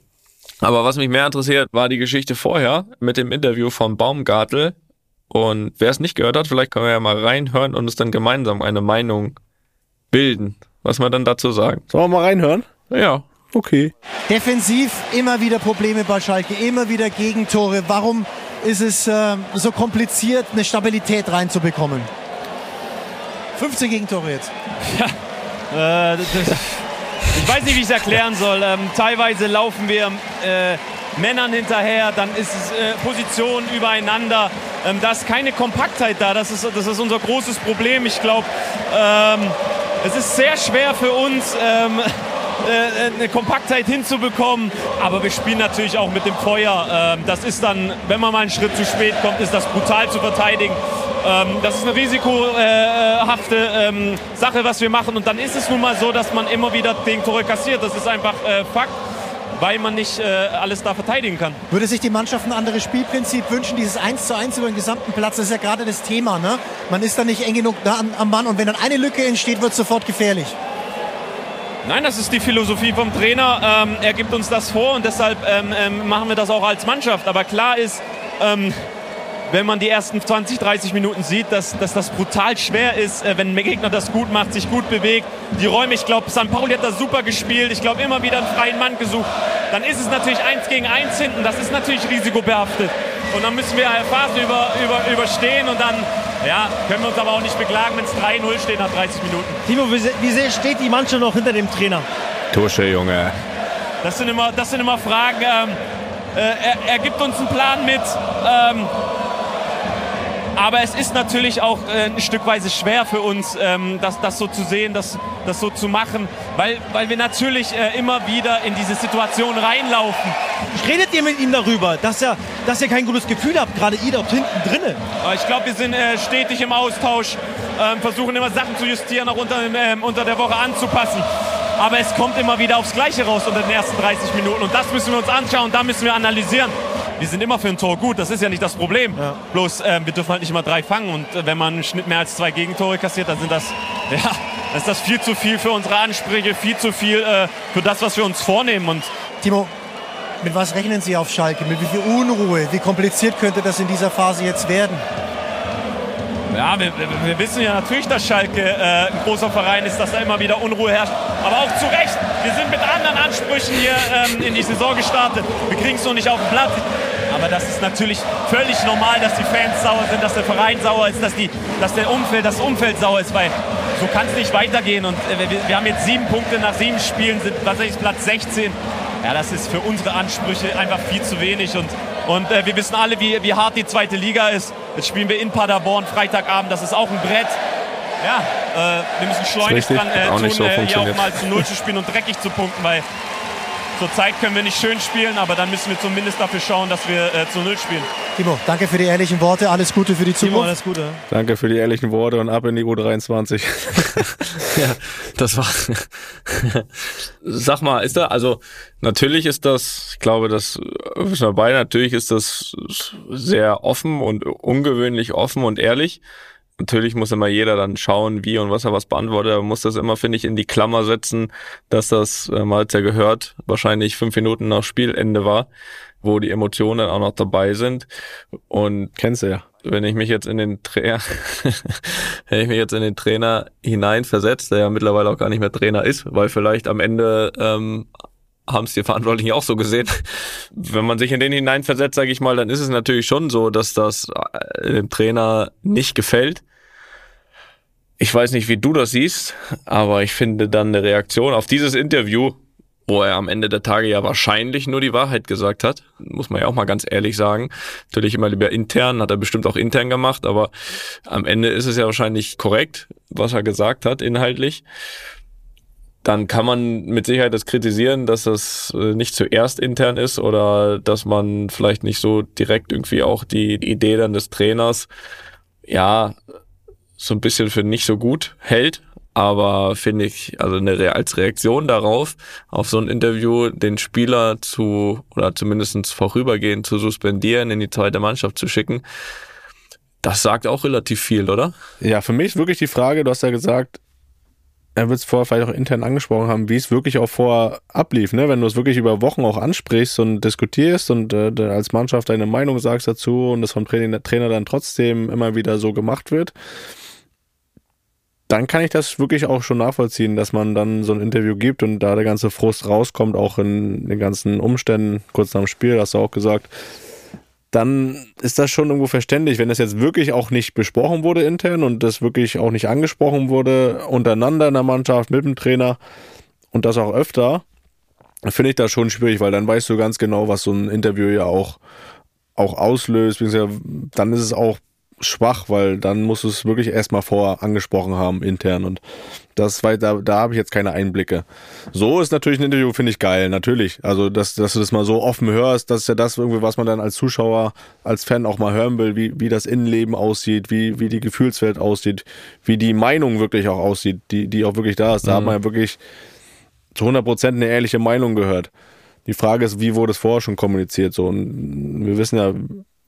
Aber was mich mehr interessiert, war die Geschichte vorher mit dem Interview von Baumgartel. Und wer es nicht gehört hat, vielleicht können wir ja mal reinhören und uns dann gemeinsam eine Meinung bilden, was wir dann dazu sagen. Sollen wir mal reinhören? Ja, Okay. Defensiv immer wieder Probleme bei Schalke, immer wieder Gegentore. Warum ist es äh, so kompliziert, eine Stabilität reinzubekommen? 15 Gegentore jetzt. Äh, das, ich weiß nicht, wie ich es erklären soll. Ähm, teilweise laufen wir äh, Männern hinterher, dann ist es äh, Position übereinander. Ähm, da ist keine Kompaktheit da. Das ist, das ist unser großes Problem. Ich glaube, ähm, es ist sehr schwer für uns. Ähm, äh, eine Kompaktheit hinzubekommen, aber wir spielen natürlich auch mit dem Feuer. Ähm, das ist dann, wenn man mal einen Schritt zu spät kommt, ist das brutal zu verteidigen. Ähm, das ist eine risikohafte ähm, Sache, was wir machen. Und dann ist es nun mal so, dass man immer wieder Gegentore kassiert. Das ist einfach äh, Fakt, weil man nicht äh, alles da verteidigen kann. Würde sich die Mannschaft ein anderes Spielprinzip wünschen, dieses 1 zu 1 über den gesamten Platz, das ist ja gerade das Thema. Ne? Man ist da nicht eng genug da am, Mann und wenn dann eine Lücke entsteht, wird es sofort gefährlich. Nein, das ist die Philosophie vom Trainer. Ähm, er gibt uns das vor und deshalb ähm, ähm, machen wir das auch als Mannschaft. Aber klar ist, ähm, wenn man die ersten 20, 30 Minuten sieht, dass, dass das brutal schwer ist, äh, wenn ein Gegner das gut macht, sich gut bewegt. Die Räume, ich glaube, St. Pauli hat das super gespielt. Ich glaube, immer wieder einen freien Mann gesucht. Dann ist es natürlich eins gegen eins hinten. Das ist natürlich risikobehaftet. Und dann müssen wir eine Phase über, über, überstehen und dann ja, können wir uns aber auch nicht beklagen, wenn es 3-0 steht nach 30 Minuten. Timo, wie, se- wie sehr steht die Mannschaft noch hinter dem Trainer? Tusche, Junge. Das sind immer, das sind immer Fragen. Ähm, äh, er, er gibt uns einen Plan mit. Ähm, aber es ist natürlich auch äh, ein Stückweise schwer für uns, ähm, das, das so zu sehen, das, das so zu machen, weil, weil wir natürlich äh, immer wieder in diese Situation reinlaufen. Redet ihr mit ihm darüber, dass er, dass ihr kein gutes Gefühl habt, gerade ihr dort hinten drinnen? Aber ich glaube, wir sind äh, stetig im Austausch, ähm, versuchen immer Sachen zu justieren, auch unter, ähm, unter der Woche anzupassen. Aber es kommt immer wieder aufs Gleiche raus unter den ersten 30 Minuten. Und das müssen wir uns anschauen, da müssen wir analysieren. Wir sind immer für ein Tor gut, das ist ja nicht das Problem. Bloß ähm, wir dürfen halt nicht immer drei fangen. Und äh, wenn man im Schnitt mehr als zwei Gegentore kassiert, dann sind das, ja, ist das viel zu viel für unsere Ansprüche, viel zu viel äh, für das, was wir uns vornehmen. Und Timo, mit was rechnen Sie auf Schalke? Mit wie viel Unruhe? Wie kompliziert könnte das in dieser Phase jetzt werden? Ja, wir, wir, wissen ja natürlich, dass Schalke äh, ein großer Verein ist, dass da immer wieder Unruhe herrscht. Aber auch zu Recht. Wir sind mit anderen Ansprüchen hier ähm, in die Saison gestartet. Wir kriegen es noch nicht auf den Platz. Aber das ist natürlich völlig normal, dass die Fans sauer sind, dass der Verein sauer ist, dass, die, dass der Umfeld, das Umfeld sauer ist, weil so kann es nicht weitergehen. Und äh, wir, wir haben jetzt sieben Punkte nach sieben Spielen, sind was weiß ich, Platz 16. Ja, das ist für unsere Ansprüche einfach viel zu wenig. Und, und äh, wir wissen alle, wie, wie hart die zweite Liga ist. Jetzt spielen wir in Paderborn Freitagabend, das ist auch ein Brett. Ja, äh, wir müssen schleunigst richtig. dran äh, tun, so äh, hier auch mal zu Null zu spielen und dreckig zu punkten, weil zurzeit können wir nicht schön spielen, aber dann müssen wir zumindest dafür schauen, dass wir äh, zu Null spielen. Timo, danke für die ehrlichen Worte. Alles Gute für die Timo, Zukunft. alles Gute. Danke für die ehrlichen Worte und ab in die U23. Ja, das war. Sag mal, ist da, also natürlich ist das, ich glaube, das wissen wir beide, natürlich ist das sehr offen und ungewöhnlich offen und ehrlich. Natürlich muss immer jeder dann schauen, wie und was er was beantwortet. Er muss das immer, finde ich, in die Klammer setzen, dass das, äh, mal hat's ja gehört, wahrscheinlich fünf Minuten nach Spielende war, wo die Emotionen auch noch dabei sind. Und Kennst du ja. wenn ich mich jetzt in den Trainer, wenn ich mich jetzt in den Trainer hineinversetze, der ja mittlerweile auch gar nicht mehr Trainer ist, weil vielleicht am Ende ähm, haben es die Verantwortlichen auch so gesehen. Wenn man sich in den hineinversetzt, sage ich mal, dann ist es natürlich schon so, dass das äh, dem Trainer nicht gefällt. Ich weiß nicht, wie du das siehst, aber ich finde dann eine Reaktion auf dieses Interview, wo er am Ende der Tage ja wahrscheinlich nur die Wahrheit gesagt hat, muss man ja auch mal ganz ehrlich sagen. Natürlich immer lieber intern, hat er bestimmt auch intern gemacht, aber am Ende ist es ja wahrscheinlich korrekt, was er gesagt hat, inhaltlich dann kann man mit Sicherheit das kritisieren, dass das äh, nicht zuerst intern ist oder dass man vielleicht nicht so direkt irgendwie auch die Idee dann des Trainers, ja, so ein bisschen für nicht so gut hält. Aber finde ich, also eine, als Reaktion darauf, auf so ein Interview, den Spieler zu, oder zumindestens vorübergehend zu suspendieren, in die zweite Mannschaft zu schicken, das sagt auch relativ viel, oder? Ja, für mich ist wirklich die Frage, du hast ja gesagt, er wird es vorher vielleicht auch intern angesprochen haben, wie es wirklich auch vorher ablief, ne? Wenn du es wirklich über Wochen auch ansprichst und diskutierst und äh, als Mannschaft deine Meinung sagst dazu und das vom Trainer, Trainer dann trotzdem immer wieder so gemacht wird, dann kann ich das wirklich auch schon nachvollziehen, dass man dann so ein Interview gibt und da der ganze Frust rauskommt, auch in den ganzen Umständen, kurz nach dem Spiel, hast du auch gesagt, dann ist das schon irgendwo verständlich. Wenn das jetzt wirklich auch nicht besprochen wurde intern und das wirklich auch nicht angesprochen wurde untereinander in der Mannschaft mit dem Trainer und das auch öfter, finde ich das schon schwierig, weil dann weißt du ganz genau, was so ein Interview ja auch, auch auslöst. Dann ist es auch schwach, weil dann musst du es wirklich erstmal vorher angesprochen haben, intern. Und das weil da, da habe ich jetzt keine Einblicke. So ist natürlich ein Interview, finde ich geil, natürlich. Also, dass, dass du das mal so offen hörst, das ist ja das irgendwie, was man dann als Zuschauer, als Fan auch mal hören will, wie, wie das Innenleben aussieht, wie, wie die Gefühlswelt aussieht, wie die Meinung wirklich auch aussieht, die, die auch wirklich da ist. Da mhm. hat man ja wirklich zu 100 Prozent eine ehrliche Meinung gehört. Die Frage ist, wie wurde es vorher schon kommuniziert? So, und wir wissen ja,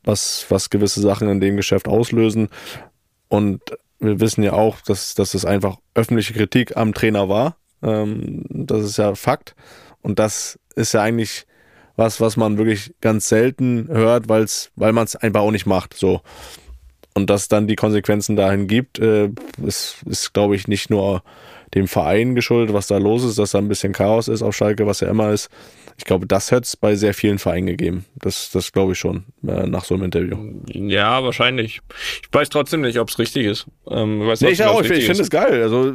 was, was gewisse Sachen in dem Geschäft auslösen. Und wir wissen ja auch, dass, dass es einfach öffentliche Kritik am Trainer war. Ähm, das ist ja Fakt. Und das ist ja eigentlich was, was man wirklich ganz selten hört, weil's, weil man es einfach auch nicht macht. So. Und dass dann die Konsequenzen dahin gibt, äh, ist, ist glaube ich, nicht nur dem Verein geschuldet, was da los ist, dass da ein bisschen Chaos ist auf Schalke, was ja immer ist, ich glaube, das hätte es bei sehr vielen Vereinen gegeben. Das, das glaube ich schon, äh, nach so einem Interview. Ja, wahrscheinlich. Ich weiß trotzdem nicht, ob es richtig ist. Ähm, weiß nee, ich auch, ich, ich finde es geil. Also,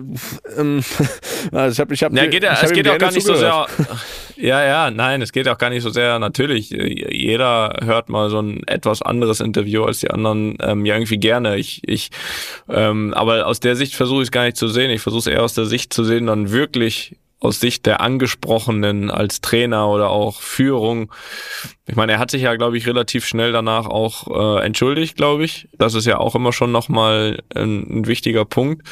ähm, also ich habe ich hab, ja, geht, ich es geht auch gar nicht zugehört. so sehr. Ja, ja, nein, es geht auch gar nicht so sehr. Natürlich, jeder hört mal so ein etwas anderes Interview als die anderen ähm, ja irgendwie gerne. Ich, ich, ähm, aber aus der Sicht versuche ich es gar nicht zu sehen. Ich versuche es eher aus der Sicht zu sehen, dann wirklich aus Sicht der Angesprochenen als Trainer oder auch Führung. Ich meine, er hat sich ja, glaube ich, relativ schnell danach auch äh, entschuldigt, glaube ich. Das ist ja auch immer schon nochmal ein, ein wichtiger Punkt.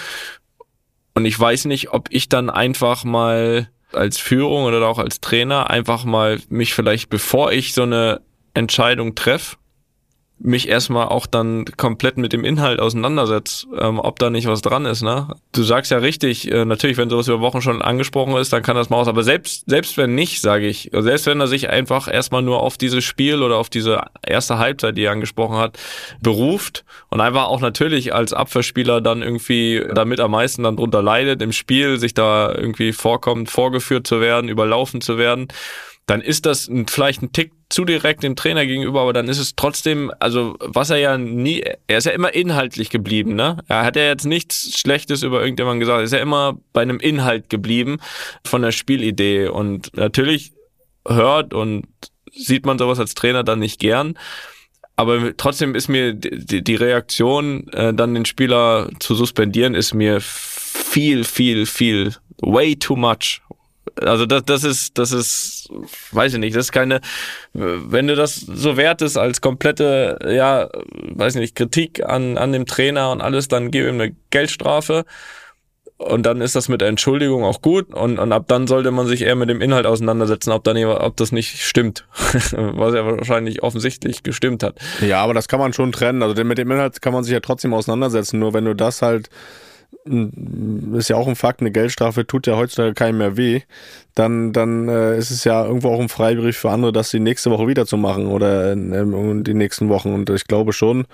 Und ich weiß nicht, ob ich dann einfach mal als Führung oder auch als Trainer einfach mal mich vielleicht, bevor ich so eine Entscheidung treffe, mich erstmal auch dann komplett mit dem Inhalt auseinandersetzt, ähm, ob da nicht was dran ist. Ne? Du sagst ja richtig, äh, natürlich, wenn sowas über Wochen schon angesprochen ist, dann kann das mal aus. Aber selbst, selbst wenn nicht, sage ich, selbst wenn er sich einfach erstmal nur auf dieses Spiel oder auf diese erste Halbzeit, die er angesprochen hat, beruft und einfach auch natürlich als Abwehrspieler dann irgendwie damit am meisten dann drunter leidet, im Spiel sich da irgendwie vorkommt, vorgeführt zu werden, überlaufen zu werden, dann ist das vielleicht ein Tick zu direkt dem Trainer gegenüber, aber dann ist es trotzdem, also was er ja nie, er ist ja immer inhaltlich geblieben, ne? Er hat ja jetzt nichts Schlechtes über irgendjemanden gesagt, er ist ja immer bei einem Inhalt geblieben von der Spielidee und natürlich hört und sieht man sowas als Trainer dann nicht gern. Aber trotzdem ist mir die, Reaktion, äh, dann den Spieler zu suspendieren, ist mir viel, viel, viel, way too much also das, das ist, das ist, weiß ich nicht, das ist keine, wenn du das so wertest als komplette, ja, weiß ich nicht, Kritik an, an dem Trainer und alles, dann gib ihm eine Geldstrafe und dann ist das mit der Entschuldigung auch gut und, und ab dann sollte man sich eher mit dem Inhalt auseinandersetzen, ob, dann, ob das nicht stimmt, was ja wahrscheinlich offensichtlich gestimmt hat. Ja, aber das kann man schon trennen, also mit dem Inhalt kann man sich ja trotzdem auseinandersetzen, nur wenn du das halt ist ja auch ein Fakt, eine Geldstrafe tut ja heutzutage keinem mehr weh, dann, dann äh, ist es ja irgendwo auch ein Freibrief für andere, das die nächste Woche wieder zu machen oder in, in die nächsten Wochen. Und ich glaube schon,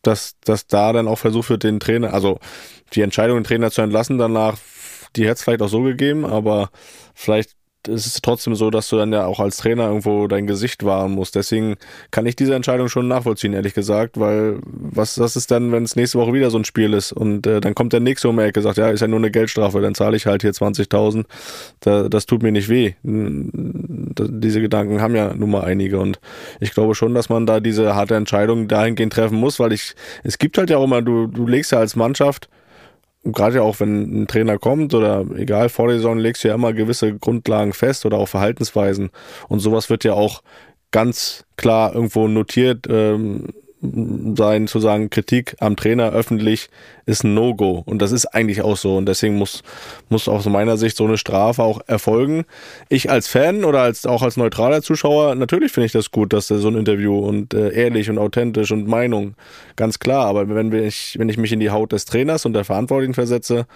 dass, dass da dann auch versucht wird, den Trainer, also die Entscheidung, den Trainer zu entlassen danach, die hätte es vielleicht auch so gegeben, aber vielleicht es ist trotzdem so, dass du dann ja auch als Trainer irgendwo dein Gesicht wahren musst. Deswegen kann ich diese Entscheidung schon nachvollziehen, ehrlich gesagt, weil was, was ist dann, wenn es nächste Woche wieder so ein Spiel ist und äh, dann kommt der nächste um die Ecke, sagt, ja, ist ja nur eine Geldstrafe, dann zahle ich halt hier 20.000. Da, das tut mir nicht weh. Diese Gedanken haben ja nun mal einige und ich glaube schon, dass man da diese harte Entscheidung dahingehend treffen muss, weil ich, es gibt halt ja auch immer, du, du legst ja als Mannschaft gerade auch wenn ein Trainer kommt oder egal, vor der Saison legst du ja immer gewisse Grundlagen fest oder auch Verhaltensweisen. Und sowas wird ja auch ganz klar irgendwo notiert ähm, sein, zu sagen, Kritik am Trainer öffentlich ist ein No-Go. Und das ist eigentlich auch so. Und deswegen muss, muss aus meiner Sicht so eine Strafe auch erfolgen. Ich als Fan oder als, auch als neutraler Zuschauer, natürlich finde ich das gut, dass so ein Interview und äh, ehrlich und authentisch und Meinung, ganz klar. Aber wenn ich, wenn ich mich in die Haut des Trainers und der Verantwortlichen versetze,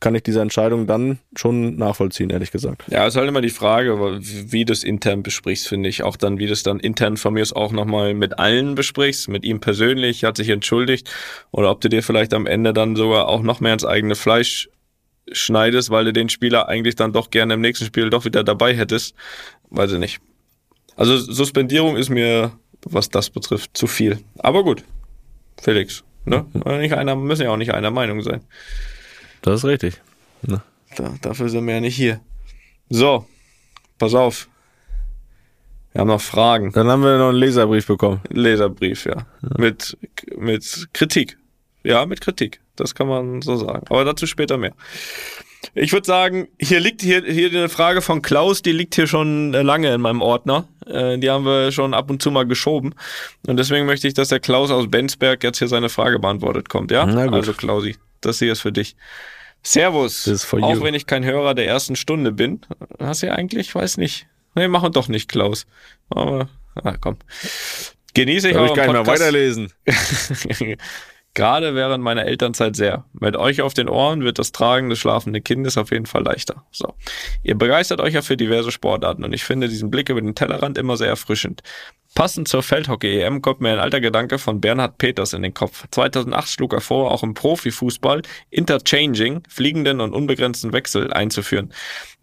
kann ich diese Entscheidung dann schon nachvollziehen, ehrlich gesagt. Ja, es ist halt immer die Frage, wie du es intern besprichst, finde ich. Auch dann, wie du es dann intern von mir auch nochmal mit allen besprichst, mit ihm persönlich, hat sich entschuldigt. Oder ob du dir vielleicht am Ende dann sogar auch noch mehr ins eigene Fleisch schneidest, weil du den Spieler eigentlich dann doch gerne im nächsten Spiel doch wieder dabei hättest. Weiß ich nicht. Also Suspendierung ist mir, was das betrifft, zu viel. Aber gut, Felix. Ne? Nicht einer, müssen ja auch nicht einer Meinung sein. Das ist richtig. Ne? Da, dafür sind wir ja nicht hier. So, pass auf. Wir haben noch Fragen. Dann haben wir noch einen Leserbrief bekommen. Leserbrief, ja. ja. Mit, mit Kritik. Ja, mit Kritik. Das kann man so sagen. Aber dazu später mehr. Ich würde sagen, hier liegt hier, hier eine Frage von Klaus, die liegt hier schon lange in meinem Ordner. Äh, die haben wir schon ab und zu mal geschoben. Und deswegen möchte ich, dass der Klaus aus Bensberg jetzt hier seine Frage beantwortet kommt, ja? Also Klausi, das hier ist für dich. Servus. Auch wenn ich kein Hörer der ersten Stunde bin. Hast du ja eigentlich, weiß nicht. Nee, machen doch nicht, Klaus. Aber, ah, komm. Genieße ich Darf ich nicht mehr weiterlesen. Gerade während meiner Elternzeit sehr. Mit euch auf den Ohren wird das Tragen des schlafenden Kindes auf jeden Fall leichter. So. Ihr begeistert euch ja für diverse Sportarten und ich finde diesen Blick über den Tellerrand immer sehr erfrischend. Passend zur Feldhockey-EM kommt mir ein alter Gedanke von Bernhard Peters in den Kopf. 2008 schlug er vor, auch im Profifußball Interchanging, fliegenden und unbegrenzten Wechsel einzuführen.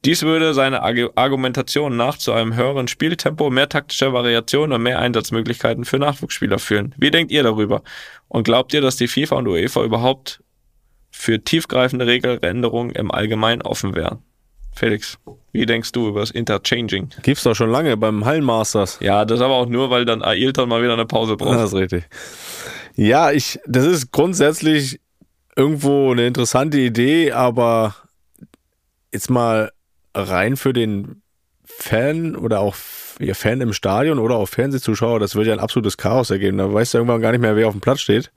Dies würde seine Argumentation nach zu einem höheren Spieltempo, mehr taktischer Variation und mehr Einsatzmöglichkeiten für Nachwuchsspieler führen. Wie denkt ihr darüber? Und glaubt ihr, dass die FIFA und UEFA überhaupt für tiefgreifende Regeländerungen im Allgemeinen offen wären? Felix, wie denkst du über das Interchanging? Gibt's doch schon lange beim Hallenmasters. Ja, das aber auch nur, weil dann Ailton mal wieder eine Pause braucht. Das ist richtig. Ja, ich, das ist grundsätzlich irgendwo eine interessante Idee, aber jetzt mal rein für den Fan oder auch ihr Fan im Stadion oder auch Fernsehzuschauer, das würde ja ein absolutes Chaos ergeben. Da weißt du irgendwann gar nicht mehr, wer auf dem Platz steht,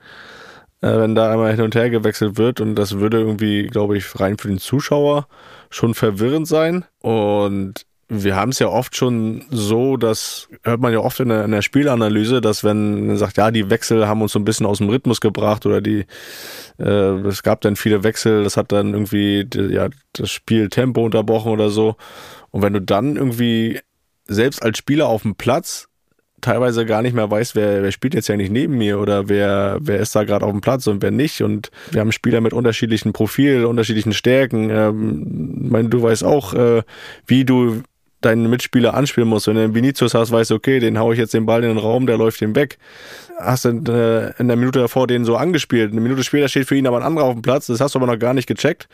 äh, wenn da einmal hin und her gewechselt wird. Und das würde irgendwie, glaube ich, rein für den Zuschauer schon verwirrend sein. Und wir haben es ja oft schon so, das hört man ja oft in der, in der Spielanalyse, dass wenn man sagt, ja, die Wechsel haben uns so ein bisschen aus dem Rhythmus gebracht oder die, äh, es gab dann viele Wechsel, das hat dann irgendwie ja, das Spieltempo unterbrochen oder so. Und wenn du dann irgendwie selbst als Spieler auf dem Platz teilweise gar nicht mehr weiß, wer, wer spielt jetzt ja nicht neben mir oder wer, wer ist da gerade auf dem Platz und wer nicht. Und wir haben Spieler mit unterschiedlichen Profilen, unterschiedlichen Stärken. Ähm, ich meine, du weißt auch, äh, wie du deinen Mitspieler anspielen musst. Wenn du einen Vinicius hast, weißt du, okay, den hau ich jetzt den Ball in den Raum, der läuft den weg. Hast du äh, in der Minute davor den so angespielt. Eine Minute später steht für ihn aber ein anderer auf dem Platz, das hast du aber noch gar nicht gecheckt.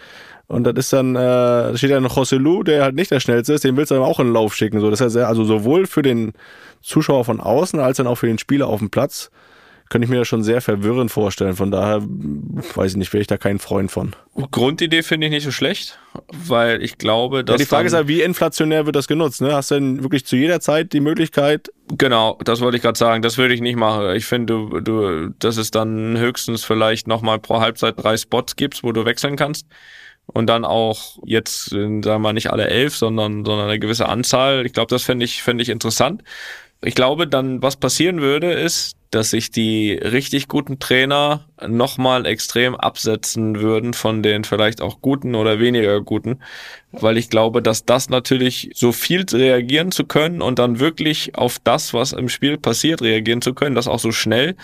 Und das ist dann, äh, steht noch José Lu, der halt nicht der schnellste ist, den willst du dann auch in den Lauf schicken. So, das heißt, also sowohl für den Zuschauer von außen als dann auch für den Spieler auf dem Platz könnte ich mir das schon sehr verwirrend vorstellen. Von daher weiß ich nicht, wäre ich da kein Freund von. Grundidee finde ich nicht so schlecht, weil ich glaube, dass. Ja, die Frage ist halt, wie inflationär wird das genutzt? Ne? Hast du denn wirklich zu jeder Zeit die Möglichkeit? Genau, das wollte ich gerade sagen. Das würde ich nicht machen. Ich finde, du, du, dass es dann höchstens vielleicht nochmal pro Halbzeit drei Spots gibt, wo du wechseln kannst und dann auch jetzt, sagen wir mal, nicht alle elf, sondern, sondern eine gewisse Anzahl. Ich glaube, das fände ich, fände ich interessant. Ich glaube, dann, was passieren würde, ist, dass sich die richtig guten Trainer nochmal extrem absetzen würden von den vielleicht auch guten oder weniger guten, weil ich glaube, dass das natürlich so viel reagieren zu können und dann wirklich auf das, was im Spiel passiert, reagieren zu können, das auch so schnell,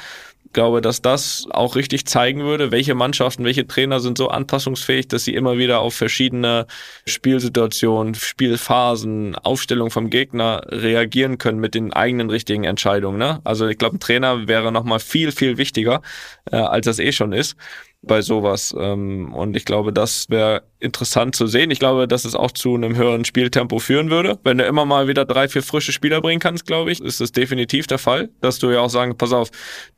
glaube, dass das auch richtig zeigen würde, welche Mannschaften, welche Trainer sind so anpassungsfähig, dass sie immer wieder auf verschiedene Spielsituationen, Spielphasen, Aufstellung vom Gegner reagieren können mit den eigenen richtigen Entscheidungen. Ne? Also ich glaube, ein Trainer wäre nochmal viel, viel wichtiger, äh, als das eh schon ist bei sowas. Ähm, und ich glaube, das wäre interessant zu sehen. Ich glaube, dass es auch zu einem höheren Spieltempo führen würde. Wenn du immer mal wieder drei, vier frische Spieler bringen kannst, glaube ich, ist das definitiv der Fall. Dass du ja auch sagen, pass auf,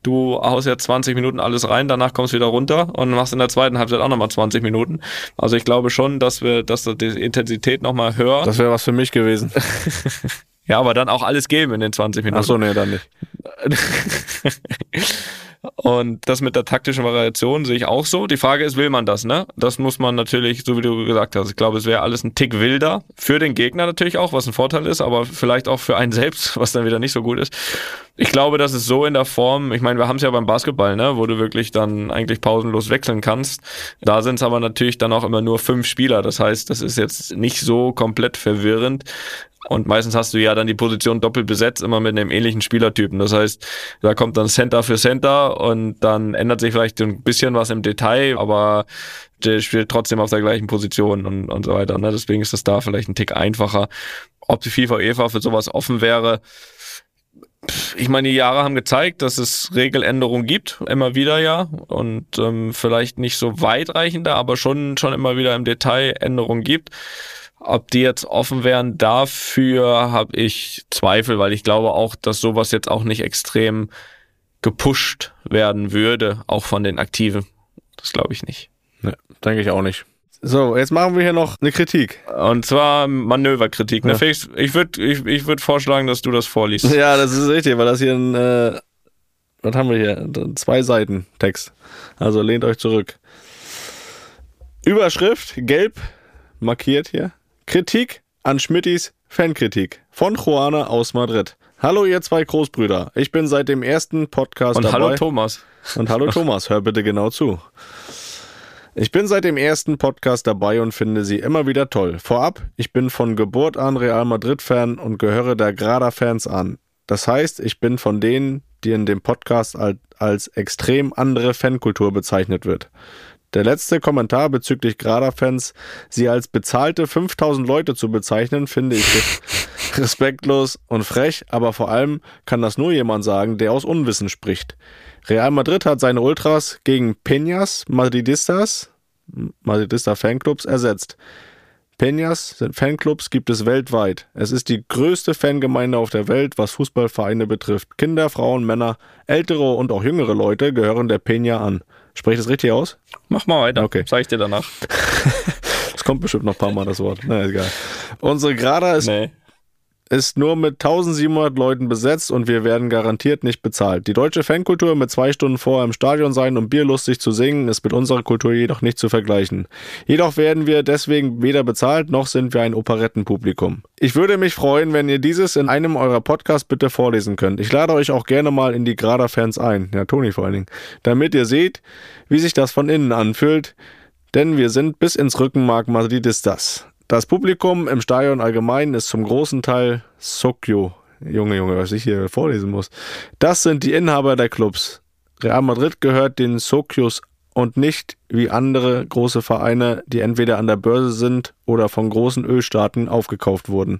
du haust ja 20 Minuten alles rein, danach kommst du wieder runter und machst in der zweiten Halbzeit auch nochmal 20 Minuten. Also ich glaube schon, dass wir, dass die Intensität nochmal höher. Das wäre was für mich gewesen. ja, aber dann auch alles geben in den 20 Minuten. Ach so, nee, dann nicht. Und das mit der taktischen Variation sehe ich auch so. Die Frage ist, will man das, ne? Das muss man natürlich, so wie du gesagt hast, ich glaube, es wäre alles ein Tick wilder. Für den Gegner natürlich auch, was ein Vorteil ist, aber vielleicht auch für einen selbst, was dann wieder nicht so gut ist. Ich glaube, dass es so in der Form, ich meine, wir haben es ja beim Basketball, ne, wo du wirklich dann eigentlich pausenlos wechseln kannst. Da sind es aber natürlich dann auch immer nur fünf Spieler. Das heißt, das ist jetzt nicht so komplett verwirrend. Und meistens hast du ja dann die Position doppelt besetzt, immer mit einem ähnlichen Spielertypen. Das heißt, da kommt dann Center für Center und dann ändert sich vielleicht ein bisschen was im Detail, aber der spielt trotzdem auf der gleichen Position und, und so weiter. Ne? Deswegen ist das da vielleicht ein Tick einfacher. Ob die FIFA UEFA für sowas offen wäre, ich meine, die Jahre haben gezeigt, dass es Regeländerungen gibt, immer wieder ja, und ähm, vielleicht nicht so weitreichende, aber schon schon immer wieder im Detail Änderungen gibt. Ob die jetzt offen wären, dafür habe ich Zweifel, weil ich glaube auch, dass sowas jetzt auch nicht extrem gepusht werden würde, auch von den Aktiven. Das glaube ich nicht. Ne, denke ich auch nicht. So, jetzt machen wir hier noch eine Kritik. Und zwar Manöverkritik. Ne? Ja. Felix, ich würde ich, ich würd vorschlagen, dass du das vorliest. Ja, das ist richtig, weil das hier ein, äh, was haben wir hier? Zwei Seiten Text. Also lehnt euch zurück. Überschrift, gelb markiert hier. Kritik an Schmittis Fankritik von Juana aus Madrid. Hallo ihr zwei Großbrüder. Ich bin seit dem ersten Podcast Und dabei. hallo Thomas. Und hallo Thomas, hör bitte genau zu. Ich bin seit dem ersten Podcast dabei und finde sie immer wieder toll. Vorab, ich bin von Geburt an Real Madrid-Fan und gehöre der Grada-Fans an. Das heißt, ich bin von denen, die in dem Podcast als extrem andere Fankultur bezeichnet wird. Der letzte Kommentar bezüglich Grada-Fans, sie als bezahlte 5000 Leute zu bezeichnen, finde ich respektlos und frech, aber vor allem kann das nur jemand sagen, der aus Unwissen spricht. Real Madrid hat seine Ultras gegen Peñas, Madridistas, Madridista Fanclubs ersetzt. Peñas sind Fanclubs gibt es weltweit. Es ist die größte Fangemeinde auf der Welt, was Fußballvereine betrifft. Kinder, Frauen, Männer, ältere und auch jüngere Leute gehören der Peña an. Spreche ich das richtig aus? Mach mal weiter. Okay. Sag ich dir danach. Es kommt bestimmt noch ein paar Mal das Wort. Na, egal. Unsere Grada ist Nee. Ist nur mit 1700 Leuten besetzt und wir werden garantiert nicht bezahlt. Die deutsche Fankultur mit zwei Stunden vorher im Stadion sein und bierlustig zu singen ist mit unserer Kultur jedoch nicht zu vergleichen. Jedoch werden wir deswegen weder bezahlt noch sind wir ein Operettenpublikum. Ich würde mich freuen, wenn ihr dieses in einem eurer Podcasts bitte vorlesen könnt. Ich lade euch auch gerne mal in die Grada-Fans ein, ja Toni vor allen Dingen, damit ihr seht, wie sich das von innen anfühlt, denn wir sind bis ins Rückenmark. Das Publikum im Stadion allgemein ist zum großen Teil Sokyo. Junge, Junge, was ich hier vorlesen muss. Das sind die Inhaber der Clubs. Real Madrid gehört den Sokyos und nicht wie andere große Vereine, die entweder an der Börse sind oder von großen Ölstaaten aufgekauft wurden.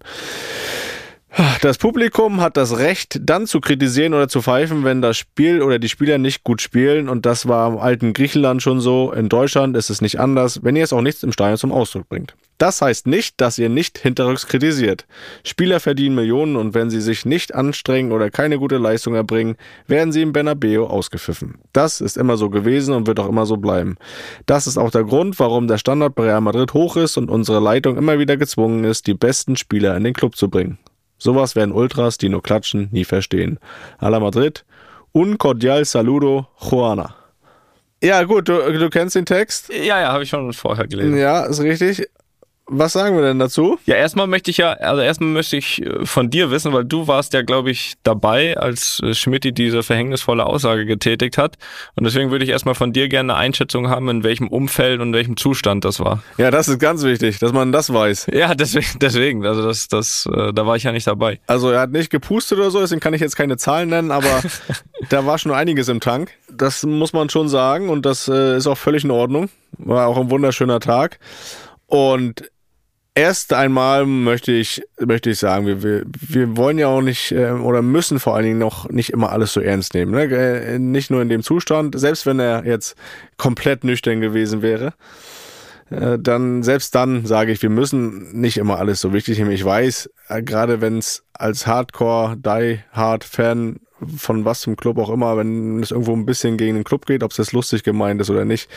Das Publikum hat das Recht, dann zu kritisieren oder zu pfeifen, wenn das Spiel oder die Spieler nicht gut spielen. Und das war im alten Griechenland schon so. In Deutschland ist es nicht anders, wenn ihr es auch nicht im Stadion zum Ausdruck bringt. Das heißt nicht, dass ihr nicht hinterrücks kritisiert. Spieler verdienen Millionen und wenn sie sich nicht anstrengen oder keine gute Leistung erbringen, werden sie im Bernabeu ausgepfiffen. Das ist immer so gewesen und wird auch immer so bleiben. Das ist auch der Grund, warum der Standard bei Real Madrid hoch ist und unsere Leitung immer wieder gezwungen ist, die besten Spieler in den Club zu bringen. Sowas werden Ultras, die nur klatschen, nie verstehen. A la Madrid. Un cordial saludo, Juana. Ja, gut, du, du kennst den Text. Ja, ja, habe ich schon vorher gelesen. Ja, ist richtig. Was sagen wir denn dazu? Ja, erstmal möchte ich ja, also erstmal möchte ich äh, von dir wissen, weil du warst ja, glaube ich, dabei, als äh, Schmidt diese verhängnisvolle Aussage getätigt hat. Und deswegen würde ich erstmal von dir gerne eine Einschätzung haben, in welchem Umfeld und in welchem Zustand das war. Ja, das ist ganz wichtig, dass man das weiß. Ja, deswegen, deswegen. Also das, das, äh, da war ich ja nicht dabei. Also er hat nicht gepustet oder so, deswegen kann ich jetzt keine Zahlen nennen, aber da war schon einiges im Tank. Das muss man schon sagen und das äh, ist auch völlig in Ordnung. War auch ein wunderschöner Tag. Und erst einmal möchte ich, möchte ich sagen, wir, wir, wir wollen ja auch nicht äh, oder müssen vor allen Dingen noch nicht immer alles so ernst nehmen. Ne? Äh, Nicht nur in dem Zustand, selbst wenn er jetzt komplett nüchtern gewesen wäre, äh, dann selbst dann sage ich, wir müssen nicht immer alles so wichtig nehmen. Ich weiß, äh, gerade wenn es als Hardcore, Die Hard Fan von was zum Club auch immer, wenn es irgendwo ein bisschen gegen den Club geht, ob es jetzt lustig gemeint ist oder nicht,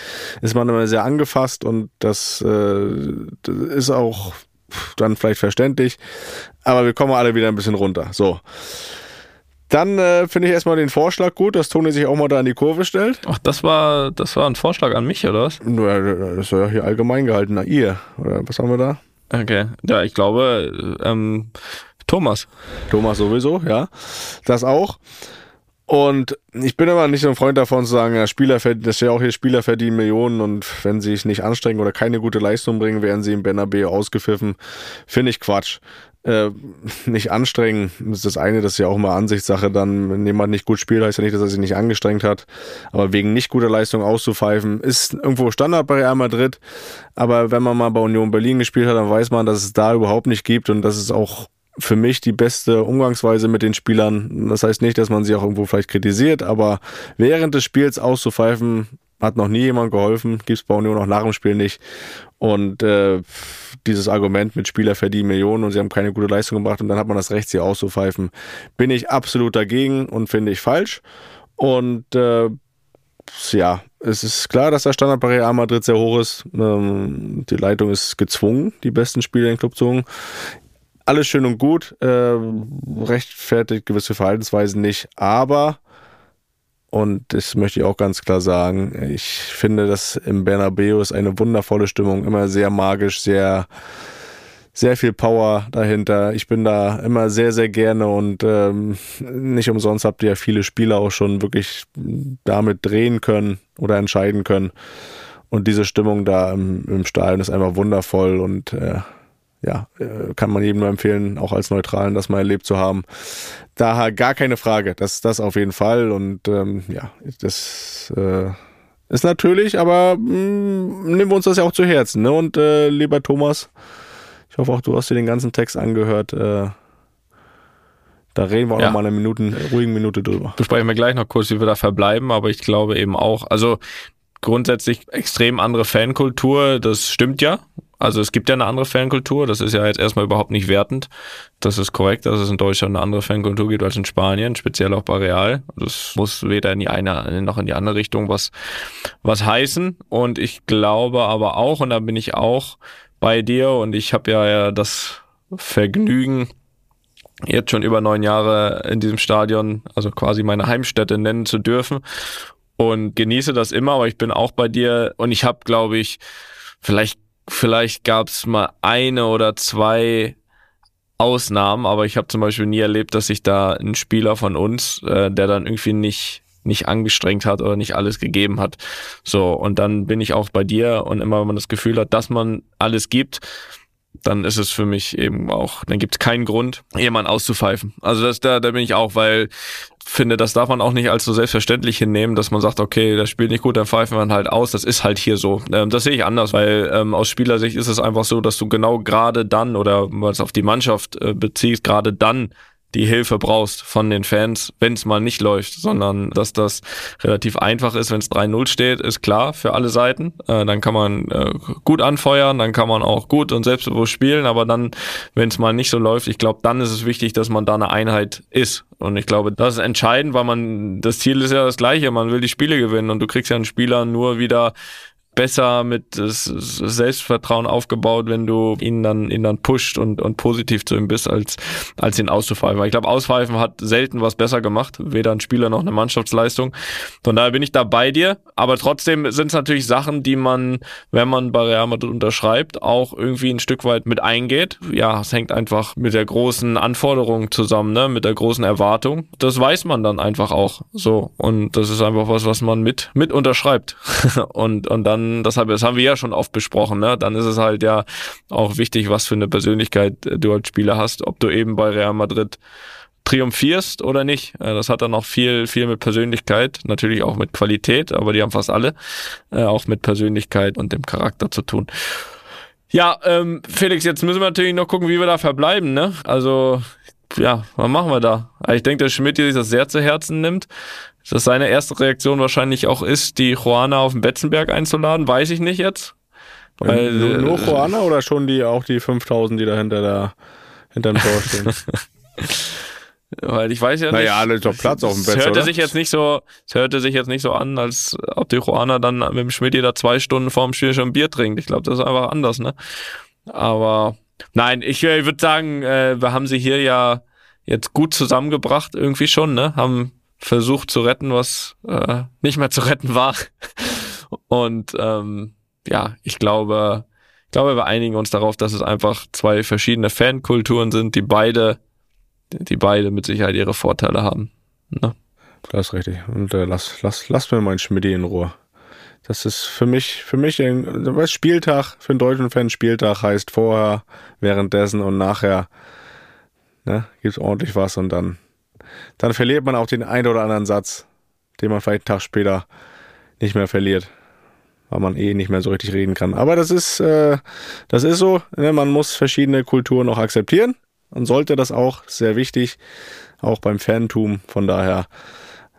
ist man immer sehr angefasst und das, äh, das ist auch dann vielleicht verständlich. Aber wir kommen alle wieder ein bisschen runter. So. Dann äh, finde ich erstmal den Vorschlag gut, dass Toni sich auch mal da in die Kurve stellt. Ach, das war, das war ein Vorschlag an mich, oder was? Das ist ja hier allgemein gehalten. Na, ihr. Oder was haben wir da? Okay. Ja, ich glaube, ähm, Thomas. Thomas sowieso, ja. Das auch. Und ich bin immer nicht so ein Freund davon zu sagen, ja, Spieler verdienen, das ist ja auch hier Spieler verdienen Millionen und wenn sie sich nicht anstrengen oder keine gute Leistung bringen, werden sie im Bernabeu ausgepfiffen. Finde ich Quatsch. Äh, nicht anstrengen ist das eine, das ist ja auch immer Ansichtssache dann, wenn jemand nicht gut spielt, heißt ja nicht, dass er sich nicht angestrengt hat, aber wegen nicht guter Leistung auszupfeifen, ist irgendwo Standard bei Real Madrid, aber wenn man mal bei Union Berlin gespielt hat, dann weiß man, dass es da überhaupt nicht gibt und das ist auch für mich die beste Umgangsweise mit den Spielern. Das heißt nicht, dass man sie auch irgendwo vielleicht kritisiert, aber während des Spiels auszupfeifen, hat noch nie jemand geholfen, gibt's bei Union auch nach dem Spiel nicht. Und äh, dieses Argument mit Spieler verdienen Millionen und sie haben keine gute Leistung gemacht und dann hat man das Recht, sie auszupfeifen, bin ich absolut dagegen und finde ich falsch. Und äh, ja, es ist klar, dass der Standard bei Real Madrid sehr hoch ist. Ähm, die Leitung ist gezwungen, die besten Spieler in den Club zu holen alles schön und gut, äh, rechtfertigt gewisse Verhaltensweisen nicht, aber und das möchte ich auch ganz klar sagen, ich finde, dass im Bernabeu ist eine wundervolle Stimmung, immer sehr magisch, sehr sehr viel Power dahinter. Ich bin da immer sehr, sehr gerne und ähm, nicht umsonst habt ihr ja viele Spieler auch schon wirklich damit drehen können oder entscheiden können. Und diese Stimmung da im, im Stadion ist einfach wundervoll und äh, ja, äh, kann man jedem nur empfehlen, auch als Neutralen das mal erlebt zu haben. Daher gar keine Frage, das das auf jeden Fall und ähm, ja, das äh, ist natürlich, aber mh, mm, nehmen wir uns das ja auch zu Herzen. Ne? Und äh, lieber Thomas, ich hoffe auch, du hast dir den ganzen Text angehört. Äh, da reden wir auch Ja. noch mal eine Minuten, ruhigen Minute drüber. besprechen wir gleich noch kurz, wie wir da verbleiben, aber ich glaube eben auch, also grundsätzlich extrem andere Fankultur, das stimmt ja. Also es gibt ja eine andere Fankultur, das ist ja jetzt erstmal überhaupt nicht wertend. Das ist korrekt, dass es in Deutschland eine andere Fankultur gibt als in Spanien, speziell auch bei Real. Das muss weder in die eine noch in die andere Richtung was, was heißen. Und ich glaube aber auch, und da bin ich auch bei dir, und ich habe ja, ja das Vergnügen, jetzt schon über neun Jahre in diesem Stadion, also quasi meine Heimstätte nennen zu dürfen und genieße das immer, aber ich bin auch bei dir und ich habe, glaube ich, vielleicht vielleicht gab es mal eine oder zwei Ausnahmen, aber ich habe zum Beispiel nie erlebt, dass sich da ein Spieler von uns, äh, der dann irgendwie nicht nicht angestrengt hat oder nicht alles gegeben hat. So, und dann bin ich auch bei dir und immer, wenn man das Gefühl hat, dass man alles gibt, dann ist es für mich eben auch, dann gibt es keinen Grund, jemanden auszupfeifen. Also das, da, da bin ich auch, weil finde, das darf man auch nicht als so selbstverständlich hinnehmen, dass man sagt, okay, das spielt nicht gut, dann pfeifen wir halt aus. Das ist halt hier so. Ähm, das sehe ich anders, weil ähm, aus Spielersicht ist es einfach so, dass du genau gerade dann oder was auf die Mannschaft äh, beziehst, gerade dann die Hilfe brauchst von den Fans, wenn es mal nicht läuft, sondern dass das relativ einfach ist, wenn es 3-0 steht, ist klar für alle Seiten. Äh, dann kann man äh, gut anfeuern, dann kann man auch gut und selbstbewusst spielen, aber dann, wenn es mal nicht so läuft, ich glaube, dann ist es wichtig, dass man da eine Einheit ist. Und ich glaube, das ist entscheidend, weil man, das Ziel ist ja das gleiche, man will die Spiele gewinnen und du kriegst ja einen Spieler nur wieder besser mit Selbstvertrauen aufgebaut, wenn du ihn dann, ihn dann pusht und, und positiv zu ihm bist, als, als ihn auszupfeifen. Weil ich glaube, Auspfeifen hat selten was besser gemacht. Weder ein Spieler noch eine Mannschaftsleistung. Von daher bin ich da bei dir. Aber trotzdem sind es natürlich Sachen, die man, wenn man bei Real Madrid unterschreibt, auch irgendwie ein Stück weit mit eingeht. Ja, es hängt einfach mit der großen Anforderung zusammen, ne? mit der großen Erwartung. Das weiß man dann einfach auch so. Und das ist einfach was, was man mit, mit unterschreibt. und, und dann, das, haben, das haben wir ja schon oft besprochen, ne? dann ist es halt ja auch wichtig, was für eine Persönlichkeit du als Spieler hast, ob du eben bei Real Madrid triumphierst oder nicht. Äh, das hat dann auch viel, viel mit Persönlichkeit, natürlich auch mit Qualität, aber die haben fast alle äh, auch mit Persönlichkeit und dem Charakter zu tun. Ja, ähm, Felix, jetzt müssen wir natürlich noch gucken, wie wir da verbleiben, ne? Also, ja, was machen wir da? Ich denke, dass Schmidt sich das sehr zu Herzen nimmt. Dass seine erste Reaktion wahrscheinlich auch ist, die Juana auf den Betzenberg einzuladen, weiß ich nicht jetzt. Weil, nur, nur Juana oder schon die auch die 5000, die da hinter der hinterm Tor stehen? Weil ich weiß ja naja, nicht. Naja, alle doch Platz auf dem Bett. Es hörte oder? sich jetzt nicht so, es hörte sich jetzt nicht so an, als ob die Juana dann mit dem Schmidt da zwei Stunden vorm Spiel schon Bier trinkt. Ich glaube, das ist einfach anders, ne? Aber nein, ich, ich würde sagen, äh, wir haben sie hier ja jetzt gut zusammengebracht, irgendwie schon, ne? Haben versucht zu retten, was äh, nicht mehr zu retten war. Und ähm, ja, ich glaube, ich glaube, wir einigen uns darauf, dass es einfach zwei verschiedene Fankulturen sind, die beide die beide mit Sicherheit ihre Vorteile haben. Ne? Das ist richtig. Und äh, lass, lass, lass mir meinen Schmidt in Ruhe. Das ist für mich, für mich ein was Spieltag, für einen deutschen Fan Spieltag heißt vorher, währenddessen und nachher ne, gibt's ordentlich was und dann, dann verliert man auch den einen oder anderen Satz, den man vielleicht einen Tag später nicht mehr verliert, weil man eh nicht mehr so richtig reden kann. Aber das ist, äh, das ist so, ne, man muss verschiedene Kulturen auch akzeptieren und sollte das auch, sehr wichtig, auch beim Fantum. Von daher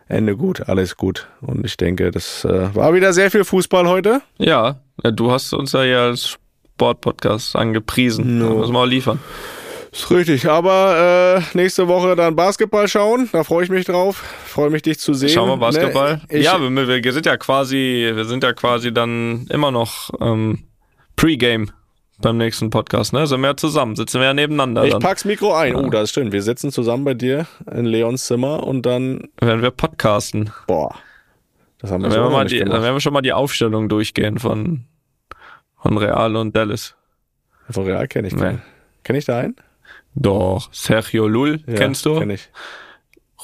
Ende gut, alles gut. Und ich denke, das äh, war wieder sehr viel Fußball heute. Ja, du hast uns ja als Sportpodcast angepriesen. No. Da müssen wir auch liefern. Ist richtig, aber äh, nächste Woche dann Basketball schauen, da freue ich mich drauf. Freue mich dich zu sehen. Schauen wir Basketball. Ne, ja, wir, wir, sind ja quasi, wir sind ja quasi dann immer noch ähm, Pre-Game beim nächsten Podcast, ne? Sind wir ja zusammen, sitzen wir ja nebeneinander. Ich dann. pack's Mikro ein. Oh, das ist schön. Wir sitzen zusammen bei dir in Leons Zimmer und dann werden wir podcasten. Boah. Das haben wir, dann, werden wir mal die, dann werden wir schon mal die Aufstellung durchgehen von, von Real und Dallas. Von Real kenne ich nee. Kenne ich da einen? Doch. Sergio Lul ja, kennst du? Kenn ich.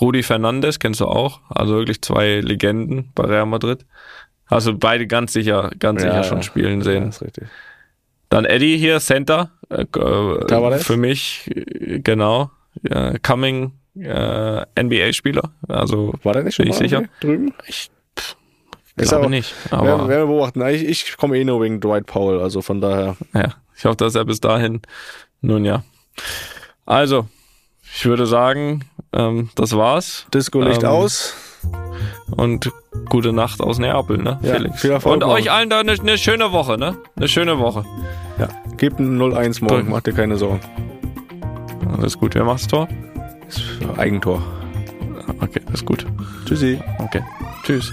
Rudi Fernandes kennst du auch. Also wirklich zwei Legenden bei Real Madrid. Also beide ganz sicher, ganz ja, sicher schon spielen sehen. Ist richtig. Dann Eddie hier, Center. Äh, für mich, genau. Äh, coming äh, NBA-Spieler. Also War der nicht schon bin ich sicher. drüben? Ich glaube nicht. Aber werden wir beobachten. Ich, ich komme eh nur wegen Dwight Powell, also von daher. Ja, ich hoffe, dass er bis dahin. Nun ja. Also, ich würde sagen, ähm, das war's. Disco-Licht ähm, aus. Und gute Nacht aus Neapel, ne, ja, Felix? Viel Erfolg Und morgen. euch allen da eine, eine, schöne Woche, ne? Eine schöne Woche. Ja, gebt ein 0-1 morgen, mach dir keine Sorgen. Alles gut. Wer macht das Tor? Eigentor. Okay, ist gut. Tschüssi. Okay. Tschüss.